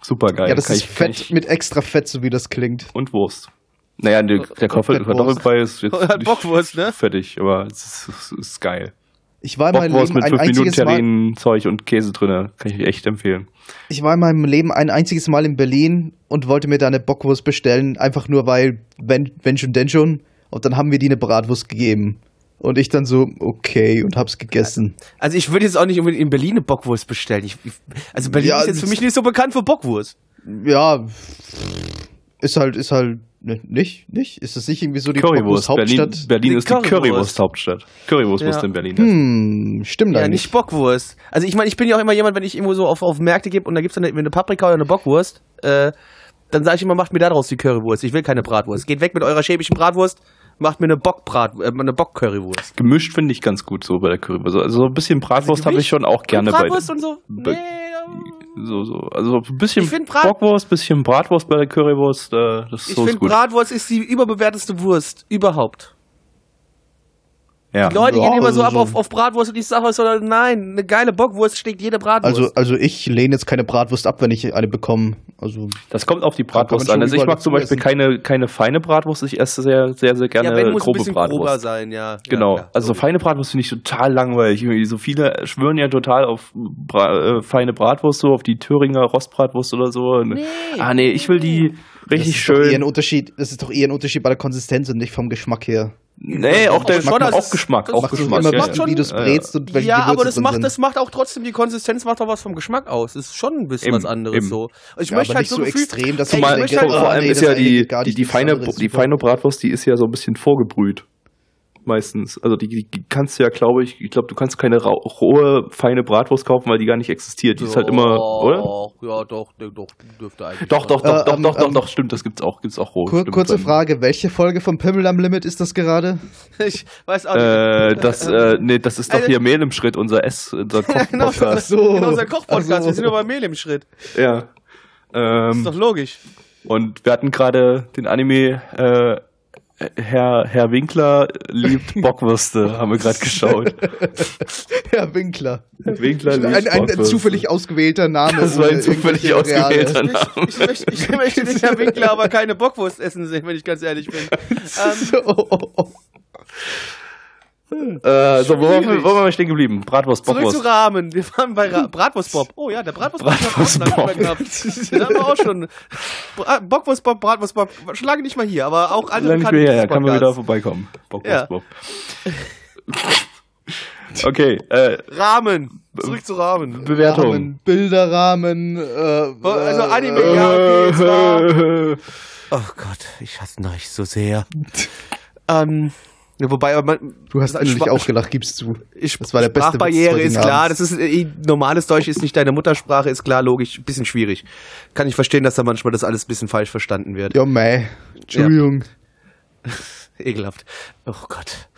B: Super geil.
C: Ja, das ist Fett mit extra Fett, so wie das klingt.
B: und Wurst. Naja, der, der. Kartoffelbrei ist jetzt (laughs)
A: Bockwurst, ne?
B: fettig, aber es ist, es ist geil.
C: Ich war in meinem
B: Bockwurst
C: Leben
B: mit
C: ein
B: 5 Minuten
C: einziges Mal,
B: Terrinen, Zeug und Käse drinne. Kann ich echt empfehlen.
C: ich war in meinem Leben ein einziges Mal in Berlin und wollte mir da eine Bockwurst bestellen, einfach nur weil, wenn, wenn schon, denn schon. Und dann haben wir die eine Bratwurst gegeben. Und ich dann so, okay, und hab's gegessen.
A: Also ich würde jetzt auch nicht unbedingt in Berlin eine Bockwurst bestellen. Ich, ich, also Berlin
C: Ja,
A: ist jetzt für mich nicht so bekannt für Bockwurst.
C: Ja, ist halt, ist halt, ne, nicht, nicht? Ist das nicht irgendwie so die
B: Currywurst. Berlin? Berlin
A: Die
B: ist die
A: Currywurst.
B: Currywurst-Hauptstadt. Currywurst
A: Ja.
B: musst du in Berlin.
C: Hm, stimmt
A: Ja,
C: eigentlich.
A: nicht Bockwurst. Also ich meine, ich bin ja auch immer jemand, wenn ich irgendwo so auf, auf Märkte gebe und da gibt's dann eine Paprika oder eine Bockwurst, äh, dann sage ich immer, macht mir da draus die Currywurst. Ich will keine Bratwurst. Geht weg mit eurer schäbischen Bratwurst, macht mir eine Bockbrat, äh, eine Bock-Currywurst.
B: Gemischt finde ich ganz gut so bei der Currywurst. Also so ein bisschen Bratwurst habe ich schon auch gerne bei.
A: Bratwurst und so? Nee,
B: So, so. Also ein bisschen Bockwurst, bisschen Bratwurst bei der Currywurst. Äh, das ist
A: ich
B: so
A: finde. Bratwurst ist die überbewerteste Wurst überhaupt.
B: Ja.
A: Die Leute
C: Ja,
A: gehen immer so
C: also
A: ab
C: so-
A: auf, auf Bratwurst und ich sage so, nein, eine geile Bockwurst schlägt jede Bratwurst.
C: Also, also ich lehne jetzt keine Bratwurst ab, wenn ich eine bekomme. Also
B: Das kommt auf die Bratwurst an. Also ich mag zum Beispiel keine, keine feine Bratwurst. Ich esse sehr, sehr, sehr gerne
A: ja, wenn muss ein
B: grobe
A: grober
B: Bratwurst.
A: sein, ja.
B: Genau.
A: Ja,
B: also feine Bratwurst finde ich total langweilig. So viele schwören ja total auf Bra äh, feine Bratwurst, so auf die Thüringer Rostbratwurst oder so. Und, ah nee, ich will die
C: das
B: richtig
C: doch eher ein
B: schön.
C: Unterschied. Das ist doch eher ein Unterschied bei der Konsistenz und nicht vom Geschmack her.
B: Nee, auch der
A: schon,
B: auch Geschmack,
A: das
B: auch Geschmack.
C: immer
B: ja,
A: schon-
C: wie du es
B: ja.
C: brätst und welche
A: ja, aber das macht,
C: sind.
A: das macht auch trotzdem, die Konsistenz macht auch was vom Geschmack aus. Das ist schon ein bisschen
B: Eben,
A: was anderes
B: eben.
A: so. Ich
C: Ja,
A: möchte halt
C: nicht
A: so
C: so
A: Gefühl,
C: extrem, dass
A: Ey,
C: ich
A: ich
B: Zumal,
A: möchte
C: denke,
A: halt,
B: vor allem
C: nee,
B: ist ja die, die, die, feine, die feine Bratwurst, die ist ja so ein bisschen vorgebrüht. Meistens. Also die, die kannst du ja, glaube ich, ich glaube, du kannst keine rohe, feine Bratwurst kaufen, weil die gar nicht existiert. Die ist halt immer, oder?
A: Ja, doch, doch, doch, dürfte eigentlich.
B: Doch, doch, doch,
C: Äh,
B: doch,
C: ähm,
B: doch, doch,
C: ähm,
B: doch, stimmt, das gibt's auch, gibt's auch roh.
C: Kur
B: stimmt,
C: kurze
B: dann.
C: Frage, welche Folge vom Pimmel am Limit ist das gerade? (laughs)
A: Ich weiß auch nicht.
B: Äh, das, äh, nee, das ist doch
A: Eine-
B: hier Mehl im Schritt, unser Ess, unser (laughs)
A: genau,
B: Koch-Podcast.
C: so.
A: genau, unser Kochpodcast.
C: So.
A: Wir sind nur bei Mehl im Schritt.
B: Ja.
A: Ist
B: Ähm,
A: doch logisch.
B: und wir hatten gerade den Anime, äh, Herr, Herr Winkler liebt (laughs) Bockwürste, haben wir gerade geschaut. (laughs)
C: Herr Winkler.
B: Herr Winkler liebt
C: Ein, ein, ein zufällig ausgewählter Name.
B: Das war ein zufällig
C: Reale.
B: ausgewählter Name.
A: Ich, möchte, ich möchte den Herr Winkler aber keine Bockwurst essen sehen, wenn ich ganz ehrlich bin. (laughs) Ähm,
C: So, oh, oh, oh.
B: Äh, so, wo waren wir,
A: Schwierig.
B: wo waren wir stehen geblieben? Bratwurst,
A: zurück
B: Bockwurst.
A: zu Rahmen. Wir waren bei Ra Bratwurstbob. Oh ja, der Bratwurstbob hat auch schon lange
B: Bratwurstbob.
A: nicht mehr gehabt. Den haben wir auch schon. Bra Bockwurstbob, Bratwurstbob. Schon lange nicht mal hier, aber auch andere
B: Lange nicht mehr her, kann man wieder vorbeikommen. Bockwurst,
A: Ja.
B: Bob. (laughs) Okay, äh,
A: Rahmen. Zurück zu Rahmen.
B: Bewertung.
C: Rahmen, Bilderrahmen. Äh,
A: Also
C: äh,
A: Anime, ja, okay. Oh Gott, ich hasse euch so sehr. ähm, ja, wobei, aber man,
C: Du hast
A: Schwa-
C: auch gelacht, gibst du.
A: Ich,
C: Das war der beste
A: Sprachbarriere ist klar, das ist äh, normales Deutsch ist nicht deine Muttersprache, ist klar, logisch, bisschen schwierig. Kann ich verstehen, dass da manchmal das alles ein bisschen falsch verstanden wird.
C: Ja, mei. Entschuldigung. (laughs)
A: Ekelhaft. Oh Gott.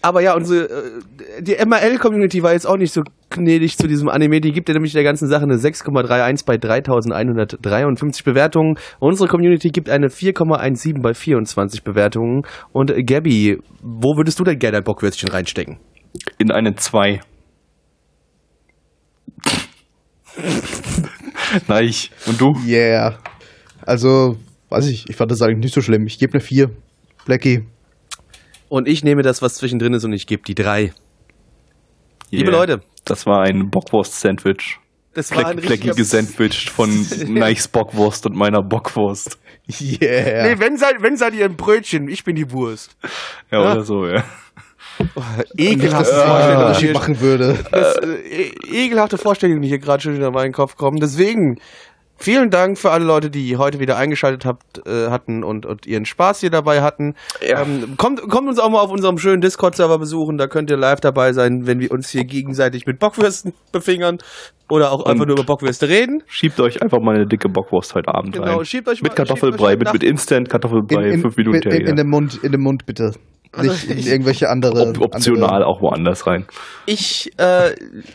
A: Aber ja, unsere äh, die MRL-Community war jetzt auch nicht so gnädig zu diesem Anime. Die gibt ja nämlich der ganzen Sache eine 6,31 bei 3153 Bewertungen. Unsere Community gibt eine 4,17 bei 24 Bewertungen. Und Gabby, wo würdest du denn gerne ein Bockwürstchen reinstecken?
B: In eine 2. (laughs) Nein, ich. Und du?
C: Yeah. Also, weiß ich, ich fand das eigentlich nicht so schlimm. Ich gebe eine 4. Blackie.
A: Und ich nehme das, was zwischendrin ist, und ich gebe die 3. Liebe
B: Yeah.
A: Leute.
B: Das war ein Bockwurst-Sandwich.
A: Das war ein
B: fleckiges Sandwich von (laughs) Neichs Bockwurst und meiner Bockwurst.
C: Yeah.
A: Nee, wenn seid, wenn seid ihr ein Brötchen, ich bin die Wurst.
B: Ja,
A: Ja.
B: oder so, ja.
C: Dass
A: Ekelhafte
C: Unterschied
A: die-
C: machen würde.
A: das, äh, e- ekelhafte Vorstellungen, die hier gerade schon in meinen Kopf kommen. Deswegen, vielen Dank für alle Leute, die heute wieder eingeschaltet habt, äh, hatten und, und ihren Spaß hier dabei hatten.
B: Ja.
A: Ähm, kommt, kommt uns auch mal auf unserem schönen Discord-Server besuchen, da könnt ihr live dabei sein, wenn wir uns hier gegenseitig mit Bockwürsten (laughs) befingern oder auch einfach
B: Und-
A: nur über Bockwürste reden.
B: Schiebt euch einfach mal eine dicke Bockwurst heute Abend
A: Genau,
B: rein.
A: schiebt euch
B: mit
A: mal-
B: Kartoffelbrei, mit, mit Instant Kartoffelbrei,
C: In, in,
B: 5 Minuten
C: in, in, in, den Mund, in den Mund bitte.
A: Also
C: nicht in irgendwelche andere.
B: Op optional auch woanders rein.
A: Ich, äh,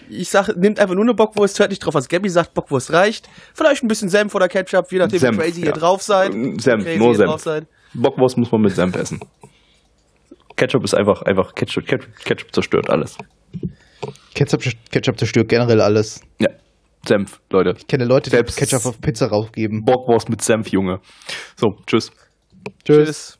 A: ich sag, nehmt einfach nur eine Bockwurst, hört nicht drauf, was Gabby sagt, Bockwurst reicht. Vielleicht ein bisschen Senf oder Ketchup, je nachdem,
B: Senf,
A: wie crazy
B: ja.
A: ihr drauf seid.
B: Senf,
A: crazy
B: nur Senf. Bockwurst muss man mit Senf essen. Ketchup ist einfach, einfach Ketchup, Ketchup, Ketchup zerstört alles.
C: Ketchup, Ketchup zerstört generell alles.
B: Ja. Senf, Leute.
C: Ich kenne Leute, die
B: Selbst-
C: Ketchup auf Pizza raufgeben.
B: Bockwurst mit Senf, Junge. So, tschüss.
A: Tschüss.